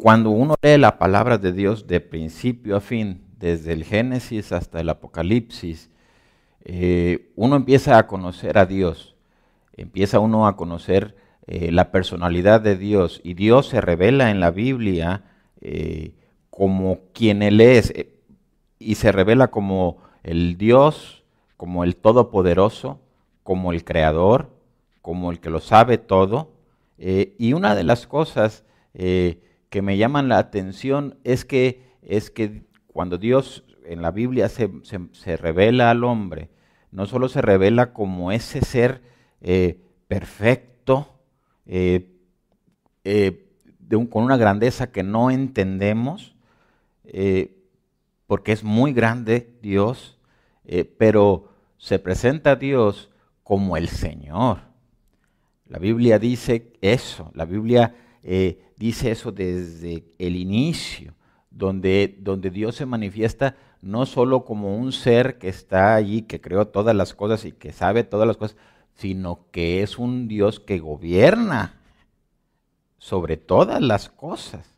cuando uno lee la palabra de Dios de principio a fin, desde el Génesis hasta el Apocalipsis, eh, uno empieza a conocer a Dios, empieza uno a conocer eh, la personalidad de Dios y Dios se revela en la Biblia eh, como quien Él es y se revela como el Dios, como el Todopoderoso, como el Creador, como el que lo sabe todo. y una de las cosas que me llaman la atención es que, es que cuando Dios en la Biblia se, revela al hombre, no solo se revela como ese ser eh, perfecto, eh, eh, con una grandeza que no entendemos, porque es muy grande Dios, pero se presenta a Dios como el Señor. La Biblia dice eso, la Biblia dice eso desde el inicio, donde, donde Dios se manifiesta no solo como un ser que está allí, que creó todas las cosas y que sabe todas las cosas, sino que es un Dios que gobierna sobre todas las cosas.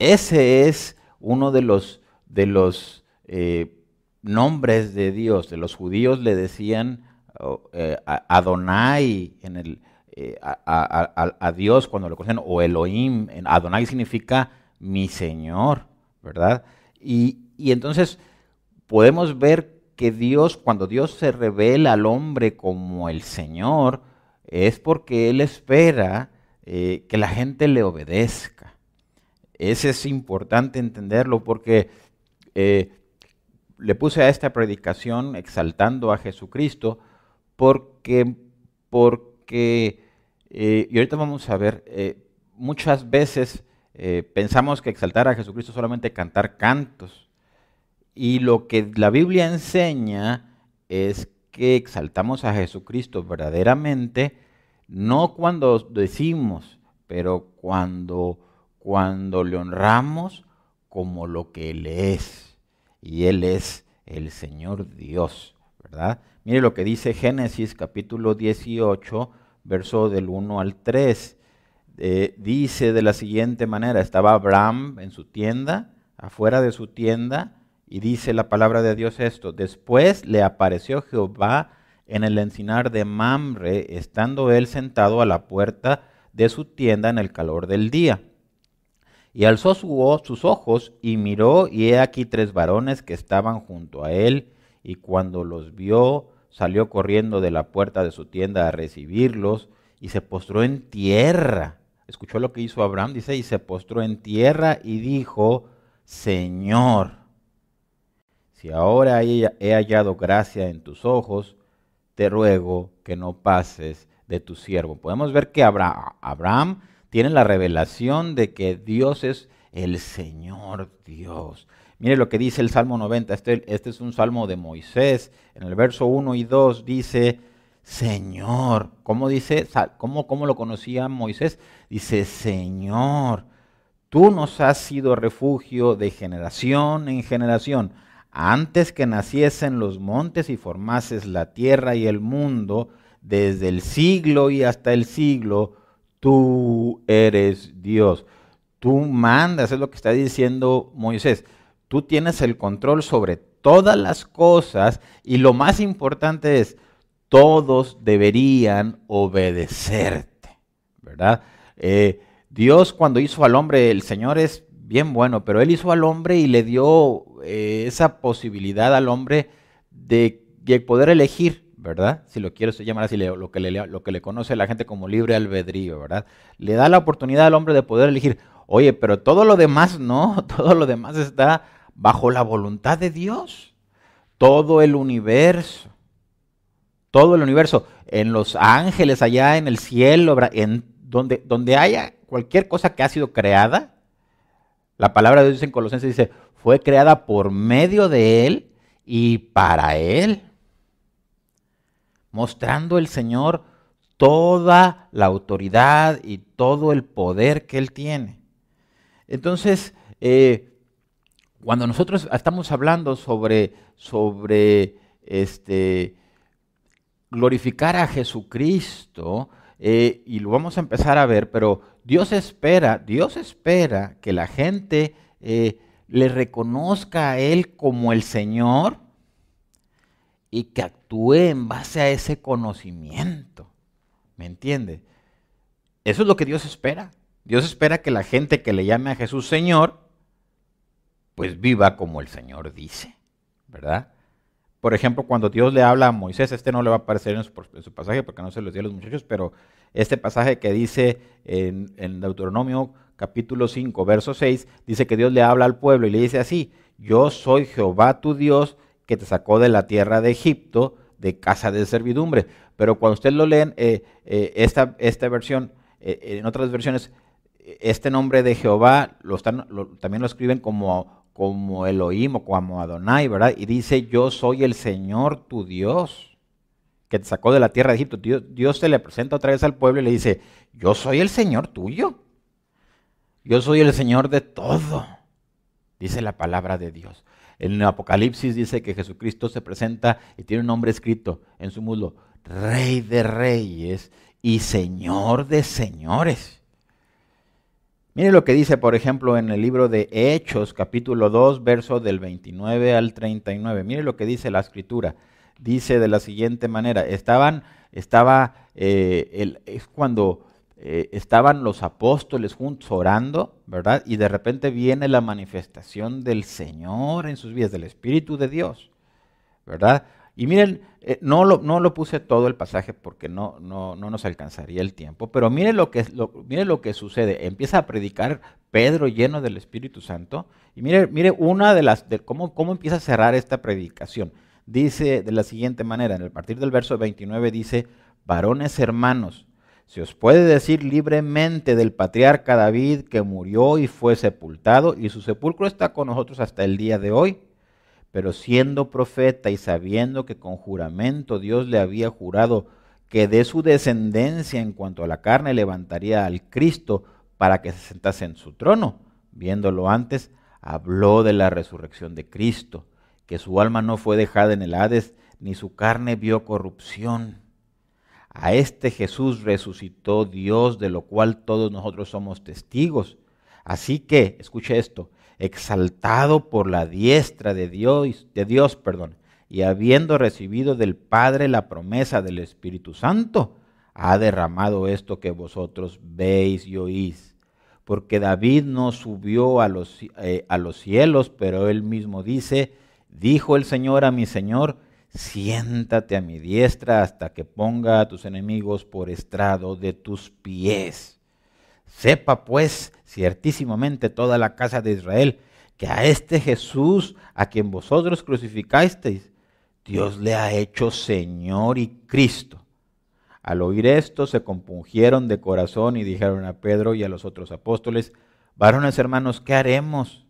Ese es uno de los, de los eh, nombres de Dios. De los judíos le decían oh, eh, Adonai en el, eh, a, Dios cuando lo conocen, o Elohim, Adonai significa mi Señor, ¿verdad? Y, entonces podemos ver que Dios, cuando Dios se revela al hombre como el Señor, es porque Él espera eh, que la gente le obedezca. Ese es importante entenderlo porque eh, le puse a esta predicación exaltando a Jesucristo porque, porque eh, y ahorita vamos a ver, eh, muchas veces eh, pensamos que exaltar a Jesucristo es solamente cantar cantos. Y lo que la Biblia enseña es que exaltamos a Jesucristo verdaderamente, no cuando decimos, pero cuando, cuando le honramos como lo que Él es. Y Él es el Señor Dios, ¿verdad? Mire lo que dice Génesis capítulo 18, verso del 1 al 3. Eh, dice de la siguiente manera, estaba Abraham en su tienda, afuera de su tienda, y dice la palabra de Dios esto, después le apareció Jehová en el encinar de Mamre, estando él sentado a la puerta de su tienda en el calor del día. Y alzó sus ojos y miró, y he aquí tres varones que estaban junto a él, y cuando los vio, salió corriendo de la puerta de su tienda a recibirlos y se postró en tierra. Escuchó lo que hizo Abraham, dice, y se postró en tierra y dijo, Señor, si ahora he hallado gracia en tus ojos, te ruego que no pases de tu siervo. Podemos ver que Abraham tiene la revelación de que Dios es el Señor Dios. Mire lo que dice el Salmo 90, este, este, es un salmo de Moisés. En el verso 1 y 2 dice, Señor, ¿cómo dice? ¿Cómo, cómo lo conocía Moisés? Dice, Señor, tú nos has sido refugio de generación en generación. Antes que naciesen los montes y formases la tierra y el mundo, desde el siglo y hasta el siglo, tú eres Dios. Tú mandas, es lo que está diciendo Moisés tú tienes el control sobre todas las cosas y lo más importante es, todos deberían obedecerte, ¿verdad? Eh, Dios cuando hizo al hombre, el Señor es bien bueno, pero Él hizo al hombre y le dio eh, esa posibilidad al hombre de, poder elegir, ¿verdad? Si lo quiero llamar así, lo que, le, lo que le conoce la gente como libre albedrío, ¿verdad? Le da la oportunidad al hombre de poder elegir. Oye, pero todo lo demás no, todo lo demás está bajo la voluntad de Dios. Todo el universo, todo el universo, en los ángeles, allá en el cielo, en donde, donde haya cualquier cosa que ha sido creada, la palabra de Dios en Colosenses dice, fue creada por medio de Él y para Él, mostrando el Señor toda la autoridad y todo el poder que Él tiene. Entonces, eh, cuando nosotros estamos hablando sobre, sobre este, glorificar a Jesucristo, eh, y lo vamos a empezar a ver, pero Dios espera, Dios espera que la gente eh, le reconozca a Él como el Señor y que actúe en base a ese conocimiento. ¿Me entiende? Eso es lo que Dios espera. Dios espera que la gente que le llame a Jesús Señor, pues viva como el Señor dice, ¿verdad? Por ejemplo, cuando Dios le habla a Moisés, este no le va a aparecer en su, pasaje porque no se los dio a los muchachos, pero este pasaje que dice en, en, Deuteronomio capítulo 5, verso 6, dice que Dios le habla al pueblo y le dice así, yo soy Jehová tu Dios que te sacó de la tierra de Egipto, de casa de servidumbre. Pero cuando ustedes lo leen, eh, eh, esta, esta versión, eh, en otras versiones, este nombre de Jehová lo están, también lo escriben como, como Elohim o como Adonai, ¿verdad? Y dice, yo soy el Señor tu Dios, que te sacó de la tierra de Egipto. Dios, Dios se le presenta otra vez al pueblo y le dice, yo soy el Señor tuyo. Yo soy el Señor de todo, dice la palabra de Dios. En el Apocalipsis dice que Jesucristo se presenta y tiene un nombre escrito en su muslo, Rey de Reyes y Señor de Señores. Mire lo que dice, por ejemplo, en el libro de Hechos, capítulo 2, verso del 29 al 39. Mire lo que dice la escritura. Dice de la siguiente manera, estaban, estaba, eh, el, es cuando eh, estaban los apóstoles juntos orando, ¿verdad? Y de repente viene la manifestación del Señor en sus vidas, del Espíritu de Dios, ¿verdad? Y miren, eh, no, lo, no lo puse todo el pasaje porque no, no, no nos alcanzaría el tiempo, pero miren lo, que, lo, lo que sucede. Empieza a predicar Pedro lleno del Espíritu Santo y mire, mire una de las, de cómo, cómo empieza a cerrar esta predicación. Dice de la siguiente manera, en el partir del verso 29 dice, varones hermanos, se os puede decir libremente del patriarca David que murió y fue sepultado y su sepulcro está con nosotros hasta el día de hoy. Pero siendo profeta y sabiendo que con juramento Dios le había jurado que de su descendencia en cuanto a la carne levantaría al Cristo para que se sentase en su trono, viéndolo antes, habló de la resurrección de Cristo, que su alma no fue dejada en el Hades, ni su carne vio corrupción a este Jesús resucitó Dios, de lo cual todos nosotros somos testigos. Así que, escuche esto, exaltado por la diestra de Dios, de Dios, perdón, y habiendo recibido del Padre la promesa del Espíritu Santo, ha derramado esto que vosotros veis y oís. Porque David no subió a los, eh, a los cielos, pero él mismo dice, dijo el Señor a mi Señor, siéntate a mi diestra hasta que ponga a tus enemigos por estrado de tus pies. Sepa pues ciertísimamente toda la casa de Israel que a este Jesús a quien vosotros crucificasteis, Dios le ha hecho Señor y Cristo. Al oír esto se compungieron de corazón y dijeron a Pedro y a los otros apóstoles, varones hermanos, ¿qué haremos?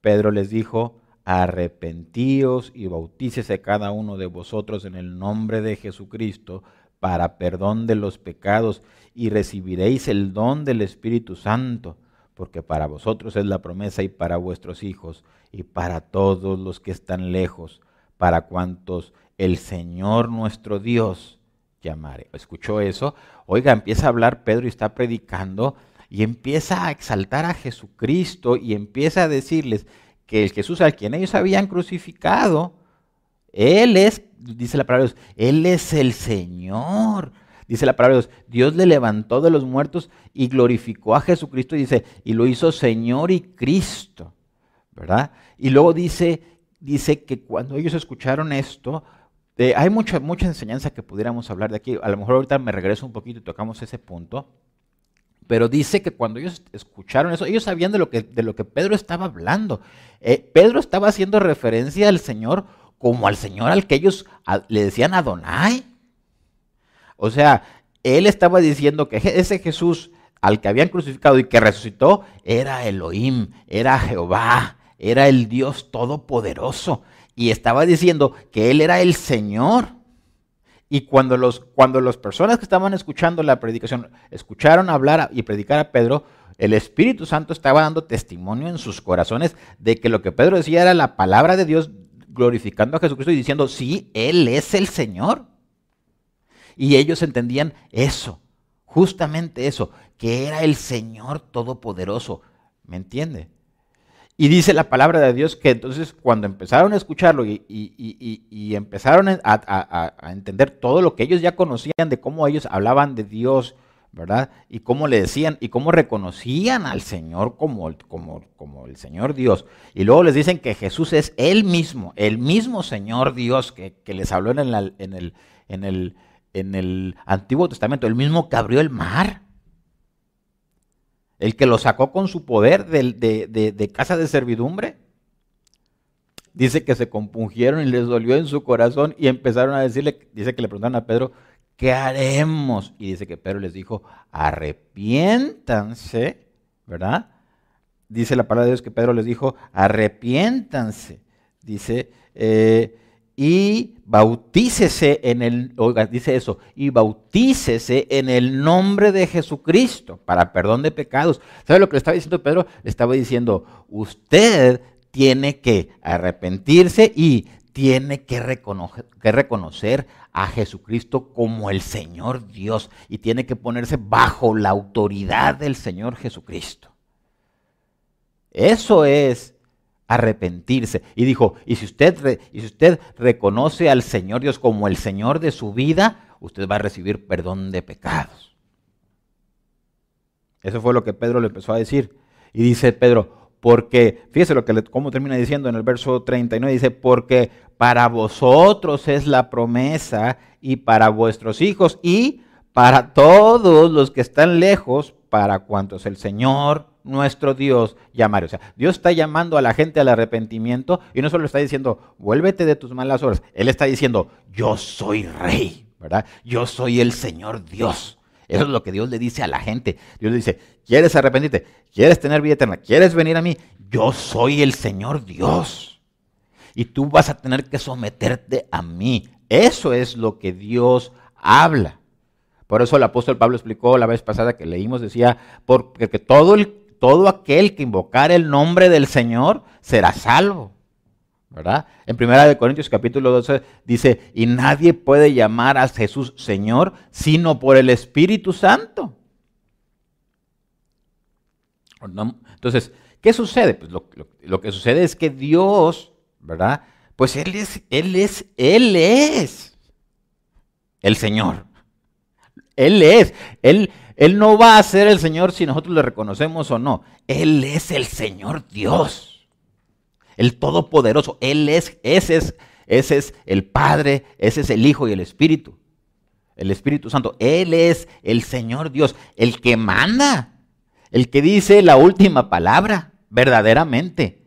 Pedro les dijo, arrepentíos y bautícese cada uno de vosotros en el nombre de Jesucristo para perdón de los pecados y recibiréis el don del Espíritu Santo, porque para vosotros es la promesa y para vuestros hijos y para todos los que están lejos, para cuantos el Señor nuestro Dios llamare. ¿Escuchó eso? Oiga, empieza a hablar Pedro y está predicando y empieza a exaltar a Jesucristo y empieza a decirles, que el Jesús al quien ellos habían crucificado, Él es, dice la palabra de Dios, Él es el Señor. Dice la palabra de Dios, Dios le levantó de los muertos y glorificó a Jesucristo y dice, y lo hizo Señor y Cristo, ¿verdad? Y luego dice, dice que cuando ellos escucharon esto, hay mucha, mucha enseñanza que pudiéramos hablar de aquí. A lo mejor ahorita me regreso un poquito y tocamos ese punto. Pero dice que cuando ellos escucharon eso, ellos sabían de lo que, de lo que Pedro estaba hablando. Eh, Pedro estaba haciendo referencia al Señor como al Señor al que ellos le decían Adonai. O sea, él estaba diciendo que ese Jesús al que habían crucificado y que resucitó era Elohim, era Jehová, era el Dios todopoderoso. Y estaba diciendo que él era el Señor. Y cuando, cuando las personas que estaban escuchando la predicación escucharon hablar y predicar a Pedro, el Espíritu Santo estaba dando testimonio en sus corazones de que lo que Pedro decía era la palabra de Dios glorificando a Jesucristo y diciendo, sí, Él es el Señor. Y ellos entendían eso. justamente eso, que era el Señor Todopoderoso. ¿Me entiende? Y dice la palabra de Dios que entonces cuando empezaron a escucharlo y, empezaron a, entender todo lo que ellos ya conocían de cómo ellos hablaban de Dios, ¿verdad? Y cómo le decían y cómo reconocían al Señor como, como, como el Señor Dios. Y luego les dicen que Jesús es Él mismo, el mismo Señor Dios que, les habló en, el, en, el, en el Antiguo Testamento, el mismo que abrió el mar. El que lo sacó con su poder de, de casa de servidumbre. Dice que se compungieron y les dolió en su corazón y empezaron a decirle, dice que le preguntaron a Pedro, ¿qué haremos? Y dice que Pedro les dijo, arrepiéntanse, ¿verdad? Dice la palabra de Dios que Pedro les dijo, arrepiéntanse, dice, eh, y bautícese en el, oiga, dice eso, y bautícese en el nombre de Jesucristo para perdón de pecados. ¿Sabe lo que le estaba diciendo Pedro? Le estaba diciendo, usted tiene que arrepentirse y tiene que que reconocer a Jesucristo como el Señor Dios y tiene que ponerse bajo la autoridad del Señor Jesucristo. Eso es arrepentirse. Y dijo, y si usted, y si usted reconoce al Señor Dios como el Señor de su vida, usted va a recibir perdón de pecados. Eso fue lo que Pedro le empezó a decir. Y dice Pedro, porque, fíjese lo que cómo termina diciendo en el verso 39, dice, porque para vosotros es la promesa y para vuestros hijos y para todos los que están lejos, para cuantos el Señor nuestro Dios llamare. O sea, Dios está llamando a la gente al arrepentimiento y no solo está diciendo, vuélvete de tus malas obras, Él está diciendo, yo soy rey, ¿verdad? Yo soy el Señor Dios. Eso es lo que Dios le dice a la gente. Dios le dice, ¿quieres arrepentirte? ¿Quieres tener vida eterna? ¿Quieres venir a mí? Yo soy el Señor Dios. Y tú vas a tener que someterte a mí. Eso es lo que Dios habla. Por eso el apóstol Pablo explicó la vez pasada que leímos, decía, porque todo, el, todo aquel que invocar el nombre del Señor será salvo. ¿verdad? En Primera de Corintios capítulo 12 dice, y nadie puede llamar a Jesús Señor sino por el Espíritu Santo. Entonces, ¿qué sucede? Pues lo, que sucede es que Dios, ¿verdad? Pues Él es, Él es, Él es el Señor. Él es, Él, Él no va a ser el Señor si nosotros le reconocemos o no. Él es el Señor Dios el Todopoderoso. Él es, ese es, ese es el Padre, ese es el Hijo y el Espíritu. El Espíritu Santo. Él es el Señor Dios, el que manda, el que dice la última palabra, verdaderamente.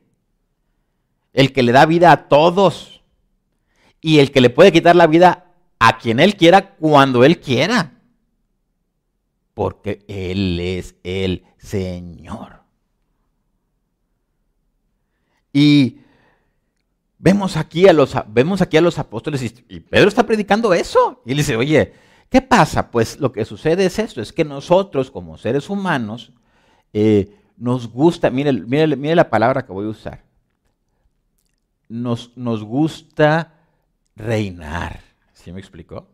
El que le da vida a todos y el que le puede quitar la vida a quien Él quiera cuando Él quiera. Porque Él es el Señor. Y vemos aquí a los, vemos aquí a los apóstoles y, Pedro está predicando eso. Y él dice, oye, ¿qué pasa? Pues lo que sucede es esto, es que nosotros como seres humanos eh, nos gusta, mire, mire, mire, la palabra que voy a usar, nos, nos gusta reinar. ¿Sí me explicó?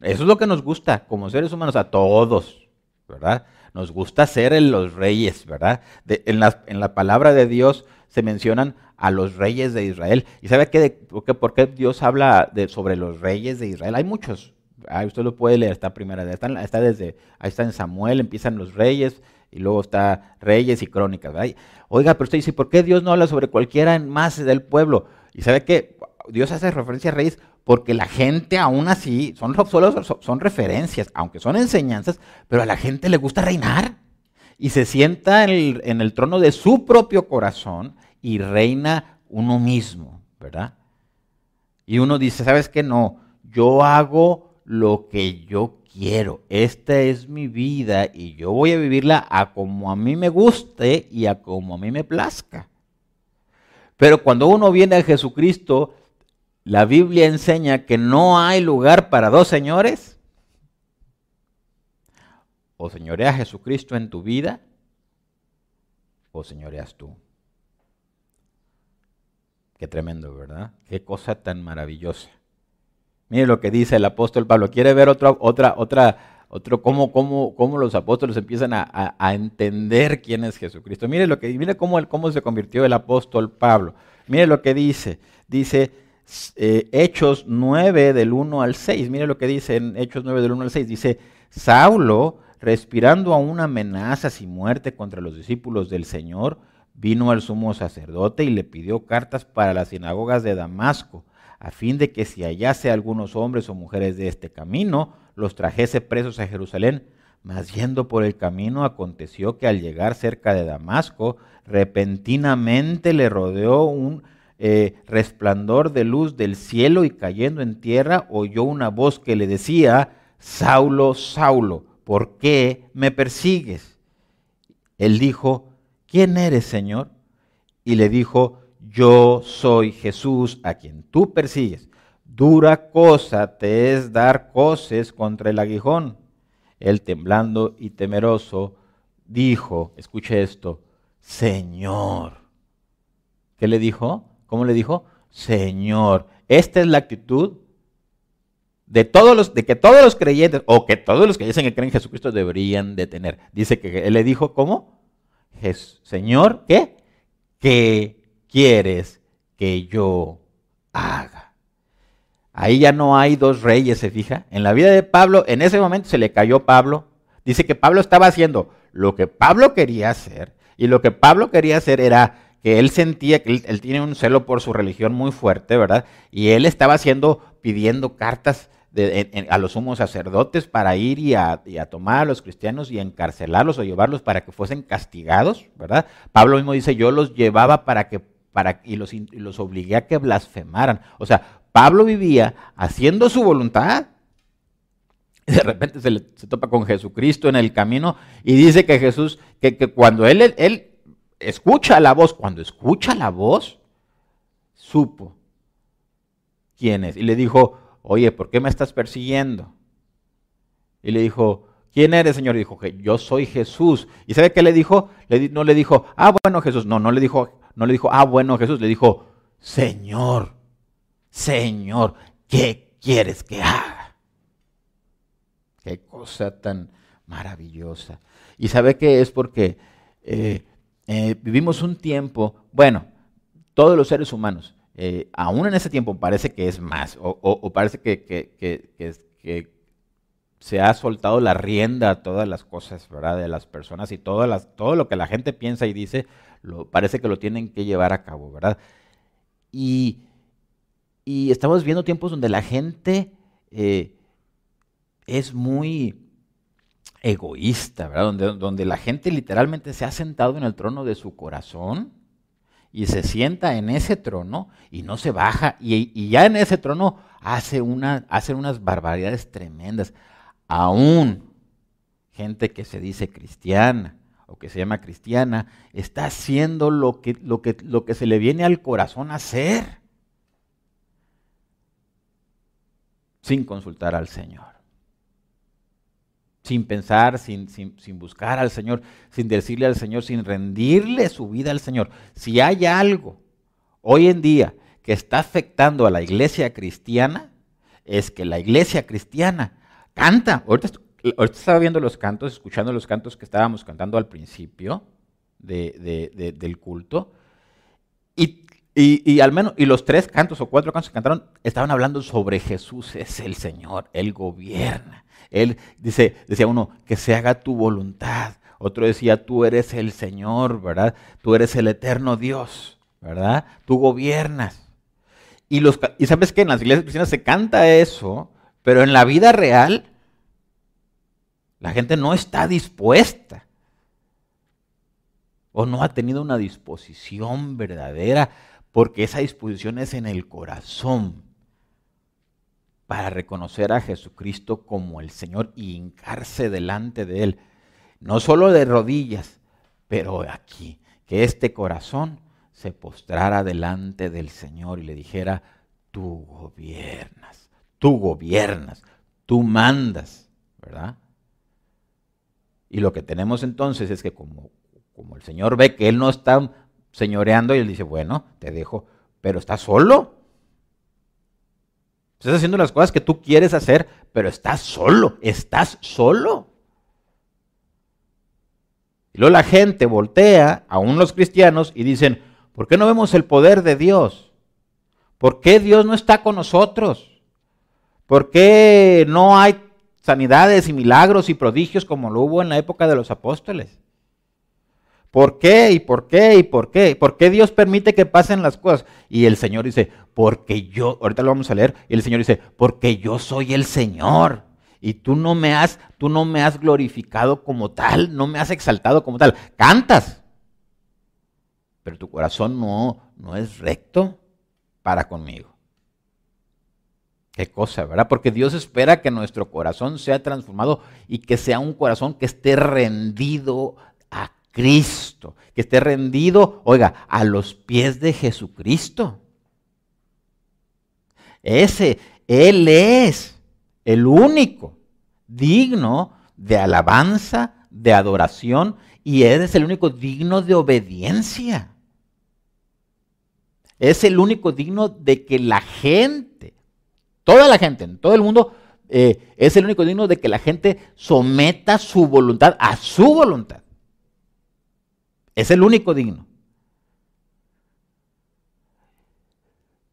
Eso es lo que nos gusta como seres humanos a todos, ¿verdad? Nos gusta ser los reyes, ¿verdad? en, la, en la palabra de Dios se mencionan a los reyes de Israel. ¿Y sabe qué, por, qué, Dios habla sobre los reyes de Israel? Hay muchos. usted lo puede leer, está primera, está, desde, ahí está en Samuel, empiezan los reyes y luego está reyes y crónicas. Oiga, pero usted dice, ¿por qué Dios no habla sobre cualquiera más del pueblo? Y sabe que Dios hace referencia a reyes porque la gente aún así, son solo son referencias, aunque son enseñanzas, pero a la gente le gusta reinar y se sienta en el, trono de su propio corazón y reina uno mismo, ¿verdad? Y uno dice, ¿sabes qué? No, yo hago lo que yo quiero. Esta es mi vida y yo voy a vivirla a como a mí me guste y a como a mí me plazca. Pero cuando uno viene a Jesucristo, la Biblia enseña que no hay lugar para dos señores o señorea Jesucristo en tu vida o señoreas tú. Qué tremendo, ¿verdad? Qué cosa tan maravillosa. Mire lo que dice el apóstol Pablo. ¿Quiere ver otra, otra, otra, otro cómo, cómo, cómo los apóstoles empiezan a, entender quién es Jesucristo. Mire lo que mire cómo, cómo se convirtió el apóstol Pablo. Mire lo que dice. Dice eh, Hechos 9 del 1 al 6. Mire lo que dice en Hechos 9 del 1 al 6. Dice, Saulo, respirando aún amenazas y muerte contra los discípulos del Señor, vino al sumo sacerdote y le pidió cartas para las sinagogas de Damasco, a fin de que si hallase algunos hombres o mujeres de este camino, los trajese presos a Jerusalén. Mas yendo por el camino aconteció que al llegar cerca de Damasco, repentinamente le rodeó un eh, resplandor de luz del cielo y cayendo en tierra oyó una voz que le decía, Saulo, Saulo, ¿por qué me persigues? Él dijo, ¿quién eres, Señor? Y le dijo, yo soy Jesús a quien tú persigues. Dura cosa te es dar coces contra el aguijón. Él temblando y temeroso dijo, escuche esto, Señor. ¿Qué le dijo? ¿Cómo le dijo? Señor. Esta es la actitud de todos los, de que todos los creyentes, o que todos los que dicen que creen en Jesucristo deberían de tener. Dice que él le dijo, ¿cómo? Señor, ¿qué? ¿Qué quieres que yo haga? Ahí ya no hay dos reyes, ¿se fija? En la vida de Pablo, en ese momento se le cayó Pablo. Dice que Pablo estaba haciendo lo que Pablo quería hacer, y lo que Pablo quería hacer era que él sentía que él, tiene un celo por su religión muy fuerte, ¿verdad? Y él estaba haciendo, pidiendo cartas a los sumos sacerdotes para ir y a, tomar a los cristianos y encarcelarlos o llevarlos para que fuesen castigados, ¿verdad? Pablo mismo dice, yo los llevaba para que, para, y, los, los obligué a que blasfemaran. O sea, Pablo vivía haciendo su voluntad. Y de repente se, le, topa con Jesucristo en el camino y dice que Jesús, que, que cuando él, él escucha la voz, cuando escucha la voz, supo quién es. Y le dijo, oye, ¿por qué me estás persiguiendo? Y le dijo, ¿quién eres, Señor? Y dijo, yo soy Jesús. ¿Y sabe qué le dijo? no le dijo, ah, bueno, Jesús. No, no le dijo, no le dijo, ah, bueno, Jesús. Le dijo, Señor, Señor, ¿qué quieres que haga? Qué cosa tan maravillosa. Y sabe que es porque eh, eh, vivimos un tiempo, bueno, todos los seres humanos, eh, aún en ese tiempo parece que es más, o, parece que, se ha soltado la rienda a todas las cosas, ¿verdad? De las personas y todas las, todo lo que la gente piensa y dice, parece que lo tienen que llevar a cabo, ¿verdad? Y, estamos viendo tiempos donde la gente eh, es muy egoísta, ¿verdad? Donde, donde la gente literalmente se ha sentado en el trono de su corazón y se sienta en ese trono y no se baja y, ya en ese trono hace, una, unas barbaridades tremendas. Aún gente que se dice cristiana o que se llama cristiana está haciendo lo que, lo que, lo que se le viene al corazón hacer sin consultar al Señor sin pensar, sin, sin, buscar al Señor, sin decirle al Señor, sin rendirle su vida al Señor. Si hay algo hoy en día que está afectando a la iglesia cristiana, es que la iglesia cristiana canta. Ahorita, estaba viendo los cantos, escuchando los cantos que estábamos cantando al principio del culto, y, y, al menos, y los tres cantos o cuatro cantos que cantaron estaban hablando sobre Jesús es el Señor, Él gobierna. Él dice, decía uno, que se haga tu voluntad. Otro decía, tú eres el Señor, ¿verdad? Tú eres el eterno Dios, ¿verdad? Tú gobiernas. Y, los, y sabes que en las iglesias cristianas se canta eso, pero en la vida real la gente no está dispuesta o no ha tenido una disposición verdadera, porque esa disposición es en el corazón para reconocer a Jesucristo como el Señor y hincarse delante de Él, no solo de rodillas, pero aquí, que este corazón se postrara delante del Señor y le dijera, tú gobiernas, tú gobiernas, tú mandas, ¿verdad? Y lo que tenemos entonces es que como, como el Señor ve que Él no está señoreando y Él dice, bueno, te dejo, pero está solo. Estás haciendo las cosas que tú quieres hacer, pero estás solo, estás solo. Y luego la gente voltea, aún los cristianos, y dicen, ¿por qué no vemos el poder de Dios? ¿Por qué Dios no está con nosotros? ¿Por qué no hay sanidades y milagros y prodigios como lo hubo en la época de los apóstoles? ¿Por qué? ¿Y por qué? ¿Y por qué? ¿Por qué Dios permite que pasen las cosas? Y el Señor dice, porque yo, ahorita lo vamos a leer, y el Señor dice, porque yo soy el Señor y tú no me has, tú no me has glorificado como tal, no me has exaltado como tal. Cantas, pero tu corazón no, no es recto para conmigo. Qué cosa, ¿verdad? Porque Dios espera que nuestro corazón sea transformado y que sea un corazón que esté rendido a Cristo, que esté rendido, oiga, a los pies de Jesucristo. Ese, Él es el único digno de alabanza, de adoración, y es el único digno de obediencia. Es el único digno de que la gente, toda la gente, en todo el mundo, eh, es el único digno de que la gente someta su voluntad a su voluntad. Es el único digno.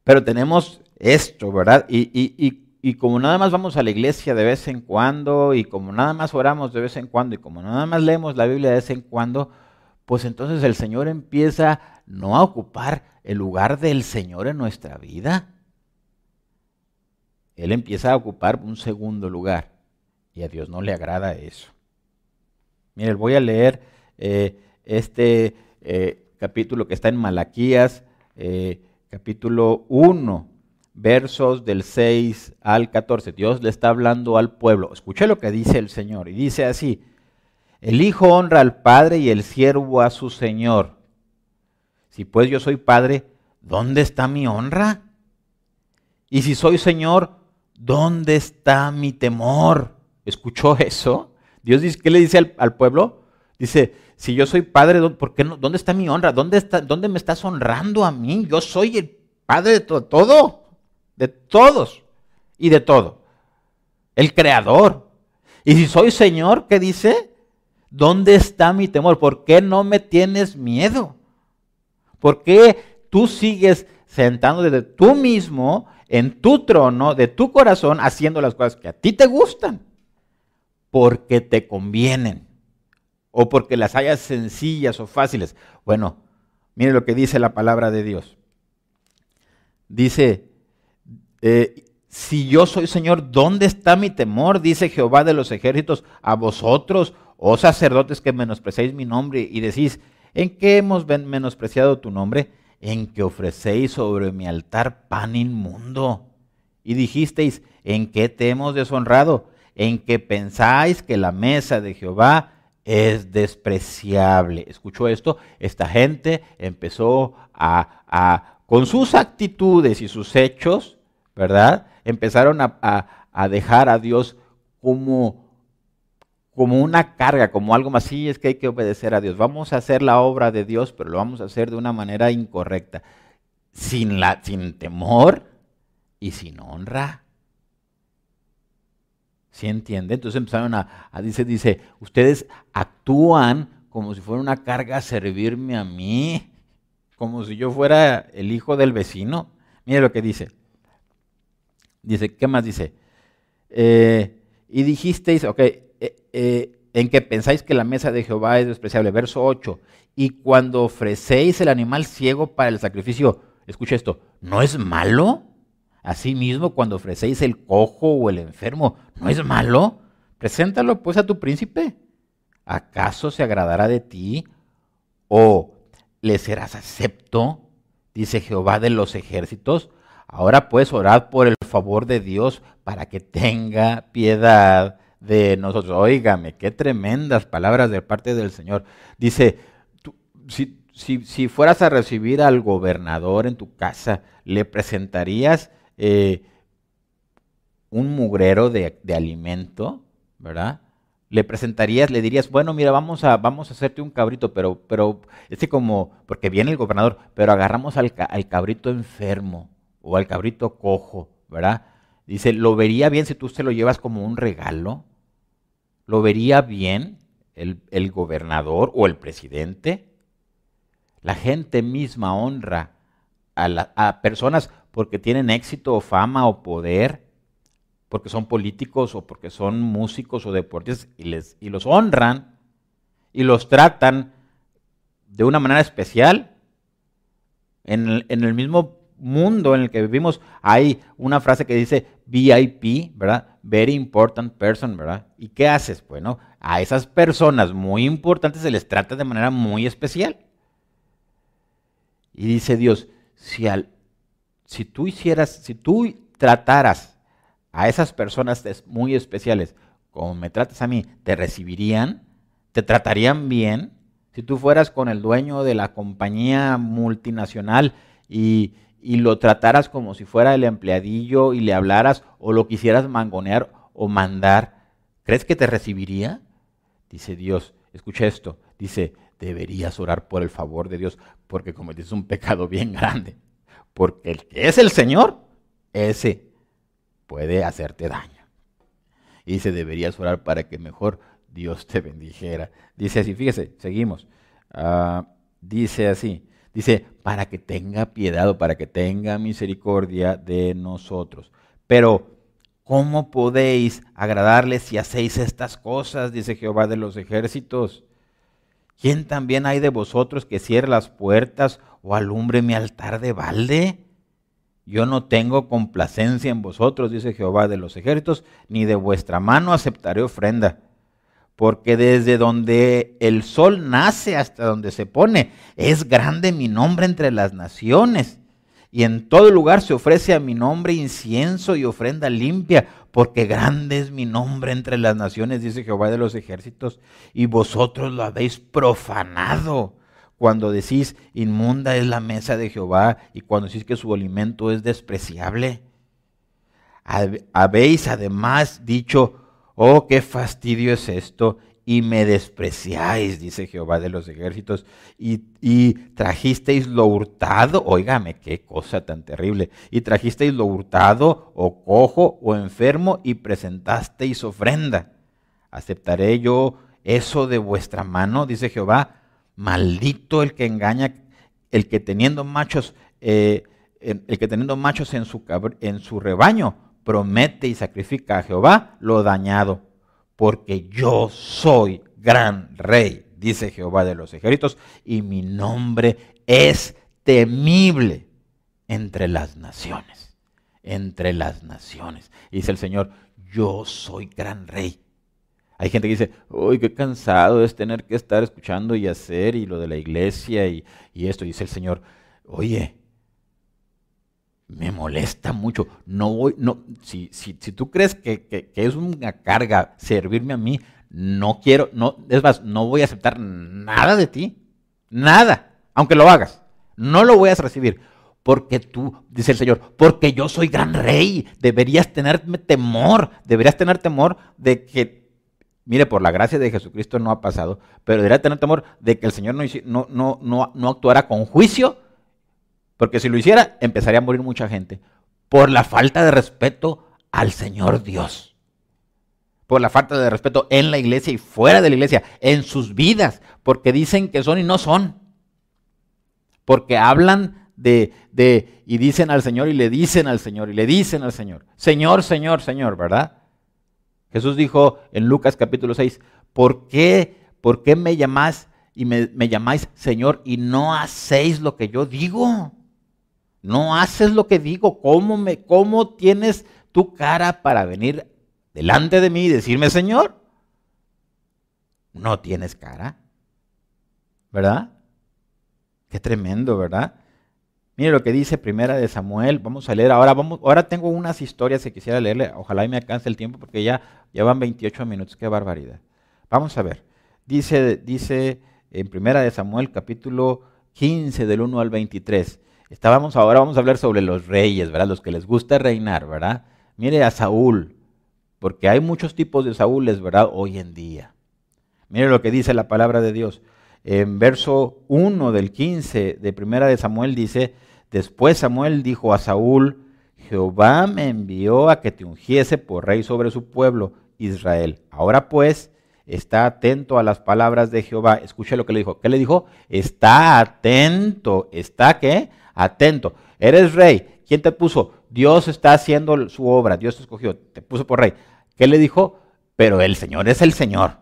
Pero tenemos esto, ¿verdad? Y, y, y como nada más vamos a la iglesia de vez en cuando, y como nada más oramos de vez en cuando, y como nada más leemos la Biblia de vez en cuando, pues entonces el Señor empieza no a ocupar el lugar del Señor en nuestra vida. Él empieza a ocupar un segundo lugar. Y a Dios no le agrada eso. Mire, voy a leer eh, este eh, capítulo que está en Malaquías, eh, capítulo 1 versos del 6 al 14. Dios le está hablando al pueblo. Escuche lo que dice el Señor. Y dice así, el Hijo honra al Padre y el siervo a su Señor. Si pues yo soy Padre, ¿dónde está mi honra? Y si soy Señor, ¿dónde está mi temor? ¿Escuchó eso? Dios dice, ¿qué le dice al, pueblo? Dice, si yo soy Padre, ¿por qué no, ¿dónde está mi honra? ¿Dónde, está, ¿Dónde me estás honrando a mí? Yo soy el Padre de todo de todos y de todo. El creador. Y si soy Señor, ¿qué dice? ¿Dónde está mi temor? ¿Por qué no me tienes miedo? ¿Por qué tú sigues sentando desde tú mismo en tu trono, de tu corazón, haciendo las cosas que a ti te gustan? Porque te convienen. O porque las hayas sencillas o fáciles. Bueno, mire lo que dice la palabra de Dios. Dice, eh, si yo soy Señor, ¿dónde está mi temor? Dice Jehová de los ejércitos a vosotros, oh sacerdotes que menospreciáis mi nombre y decís, ¿en qué hemos menospreciado tu nombre? En que ofrecéis sobre mi altar pan inmundo. Y dijisteis, ¿en qué te hemos deshonrado? En que pensáis que la mesa de Jehová es despreciable. ¿Escuchó esto? Esta gente empezó a, a con sus actitudes y sus hechos, ¿verdad? Empezaron a, dejar a Dios como, como una carga, como algo más. Sí, es que hay que obedecer a Dios. Vamos a hacer la obra de Dios, pero lo vamos a hacer de una manera incorrecta, sin, la, sin temor y sin honra. ¿Sí entiende? Entonces empezaron a, dice, dice, ustedes actúan como si fuera una carga servirme a mí, como si yo fuera el hijo del vecino. Mire lo que dice. Dice, ¿qué más dice? Eh, y dijisteis, ok, eh, eh, en que pensáis que la mesa de Jehová es despreciable. Verso 8. Y cuando ofrecéis el animal ciego para el sacrificio, escucha esto, ¿no es malo? Asimismo, cuando ofrecéis el cojo o el enfermo, ¿no es malo? Preséntalo pues a tu príncipe. ¿Acaso se agradará de ti? ¿O le serás acepto? Dice Jehová de los ejércitos. Ahora pues orad por el favor de Dios para que tenga piedad de nosotros. Óigame, qué tremendas palabras de parte del Señor. Dice, si, fueras a recibir al gobernador en tu casa, ¿le presentarías eh, un mugrero de, alimento? ¿Verdad? le presentarías, le dirías, bueno, mira, vamos a, vamos a hacerte un cabrito, pero, pero, este como, porque viene el gobernador, pero agarramos al, al cabrito enfermo, o al cabrito cojo, ¿verdad? Dice, ¿lo vería bien si tú se lo llevas como un regalo? ¿Lo vería bien el, el gobernador o el presidente? La gente misma honra a, personas porque tienen éxito o fama o poder, porque son políticos o porque son músicos o deportistas y, les, y los honran y los tratan de una manera especial. En el, en el mismo mundo en el que vivimos hay una frase que dice VIP, ¿verdad? Very important person, ¿verdad? ¿Y qué haces? Bueno, a esas personas muy importantes se les trata de manera muy especial. Y dice Dios, si, al, si tú hicieras, si tú trataras a esas personas muy especiales como me tratas a mí, te recibirían, te tratarían bien. Si tú fueras con el dueño de la compañía multinacional y, y lo trataras como si fuera el empleadillo y le hablaras o lo quisieras mangonear o mandar, ¿crees que te recibiría? Dice Dios, escucha esto, dice, deberías orar por el favor de Dios porque cometiste un pecado bien grande. Porque el que es el Señor, ese puede hacerte daño. Y dice, deberías orar para que mejor Dios te bendijera. Dice así, fíjese, seguimos. Ah, dice así, dice, para que tenga piedad para que tenga misericordia de nosotros. Pero, ¿cómo podéis agradarle si hacéis estas cosas? Dice Jehová de los ejércitos. ¿Quién también hay de vosotros que cierre las puertas o alumbre mi altar de balde? Yo no tengo complacencia en vosotros, dice Jehová de los ejércitos, ni de vuestra mano aceptaré ofrenda. Porque desde donde el sol nace hasta donde se pone, es grande mi nombre entre las naciones. Y en todo lugar se ofrece a mi nombre incienso y ofrenda limpia, porque grande es mi nombre entre las naciones, dice Jehová de los ejércitos, y vosotros lo habéis profanado. Cuando decís, inmunda es la mesa de Jehová, y cuando decís que su alimento es despreciable. Habéis además dicho, oh, qué fastidio es esto, y me despreciáis, dice Jehová de los ejércitos, y, trajisteis lo hurtado, oígame, qué cosa tan terrible, y trajisteis lo hurtado, o cojo, o enfermo, y presentasteis ofrenda. ¿Aceptaré yo eso de vuestra mano? Dice Jehová, maldito el que engaña, el que teniendo machos, eh, el que teniendo machos en su, en su rebaño, promete y sacrifica a Jehová lo dañado porque yo soy gran rey, dice Jehová de los ejércitos, y mi nombre es temible entre las naciones, entre las naciones. dice el Señor, yo soy gran rey. Hay gente que dice, uy, qué cansado es tener que estar escuchando y hacer y lo de la iglesia y, y esto. Dice el Señor, oye, me molesta mucho. No voy, no, si, si, si tú crees que, es una carga servirme a mí, no quiero, no, es más, no voy a aceptar nada de ti. Nada, aunque lo hagas. No lo voy a recibir. Porque tú, dice el Señor, porque yo soy gran rey. Deberías tenerme temor. Deberías tener temor de que, mire, por la gracia de Jesucristo no ha pasado, pero deberías tener temor de que el Señor no, no, no, no, no actuara con juicio porque si lo hiciera, empezaría a morir mucha gente. Por la falta de respeto al Señor Dios. Por la falta de respeto en la iglesia y fuera de la iglesia, en sus vidas. Porque dicen que son y no son. Porque hablan de, de, y dicen al Señor y le dicen al Señor y le dicen al Señor. Señor, Señor, Señor, ¿verdad? Jesús dijo en Lucas capítulo 6, ¿por qué, por qué me llamáis y me, me llamáis Señor y no hacéis lo que yo digo? No haces lo que digo, ¿cómo, me, cómo tienes tu cara para venir delante de mí y decirme, Señor? No tienes cara, ¿verdad? Qué tremendo, ¿verdad? Mire lo que dice Primera de Samuel. Vamos a leer ahora. Vamos, ahora tengo unas historias que quisiera leerle. Ojalá y me alcance el tiempo porque ya, ya van 28 minutos. Qué barbaridad. Vamos a ver. Dice, dice en Primera de Samuel capítulo 15 del 1 al 23. Estábamos ahora, vamos a hablar sobre los reyes, ¿verdad? Los que les gusta reinar, ¿verdad? Mire a Saúl, porque hay muchos tipos de Saúles, ¿verdad? Hoy en día. Mire lo que dice la palabra de Dios. En verso 1 del 15 de primera de Samuel dice, después Samuel dijo a Saúl, Jehová me envió a que te ungiese por rey sobre su pueblo, Israel. Ahora pues, está atento a las palabras de Jehová. Escucha lo que le dijo. ¿Qué le dijo? Está atento. ¿Está qué? Atento. Eres rey. ¿Quién te puso? Dios está haciendo su obra. Dios te escogió. Te puso por rey. ¿Qué le dijo? Pero el Señor es el Señor.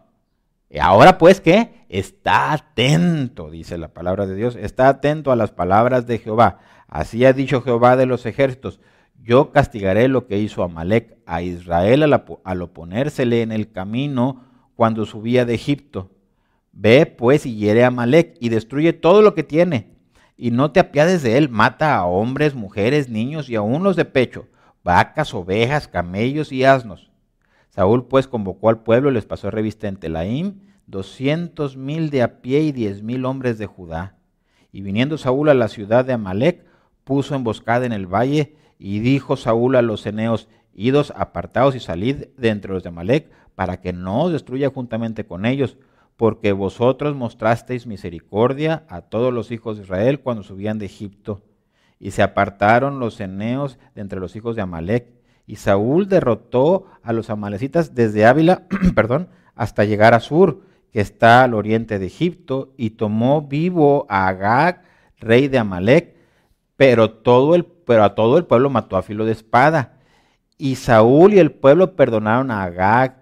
Y ahora pues, ¿qué? Está atento, dice la palabra de Dios. Está atento a las palabras de Jehová. Así ha dicho Jehová de los ejércitos yo castigaré lo que hizo Amalek a Israel al, oponérsele en el camino cuando subía de Egipto. Ve pues y hiere a Amalek y destruye todo lo que tiene. Y no te apiades de él, mata a hombres, mujeres, niños y aun los de pecho, vacas, ovejas, camellos y asnos. Saúl pues convocó al pueblo y les pasó revista en Telaim, doscientos mil de a pie y diez mil hombres de Judá. Y viniendo Saúl a la ciudad de Amalek, puso emboscada en el valle y dijo Saúl a los eneos, idos apartados y salid de entre los de Amalek, para que no os destruya juntamente con ellos, porque vosotros mostrasteis misericordia a todos los hijos de Israel cuando subían de Egipto. Y se apartaron los eneos de entre los hijos de Amalek. Y Saúl derrotó a los amalecitas desde Ávila, perdón, hasta llegar a Sur, que está al oriente de Egipto, y tomó vivo a Agag, rey de Amalek, pero todo el pero a todo el pueblo mató a filo de espada. Y Saúl y el pueblo perdonaron a Agag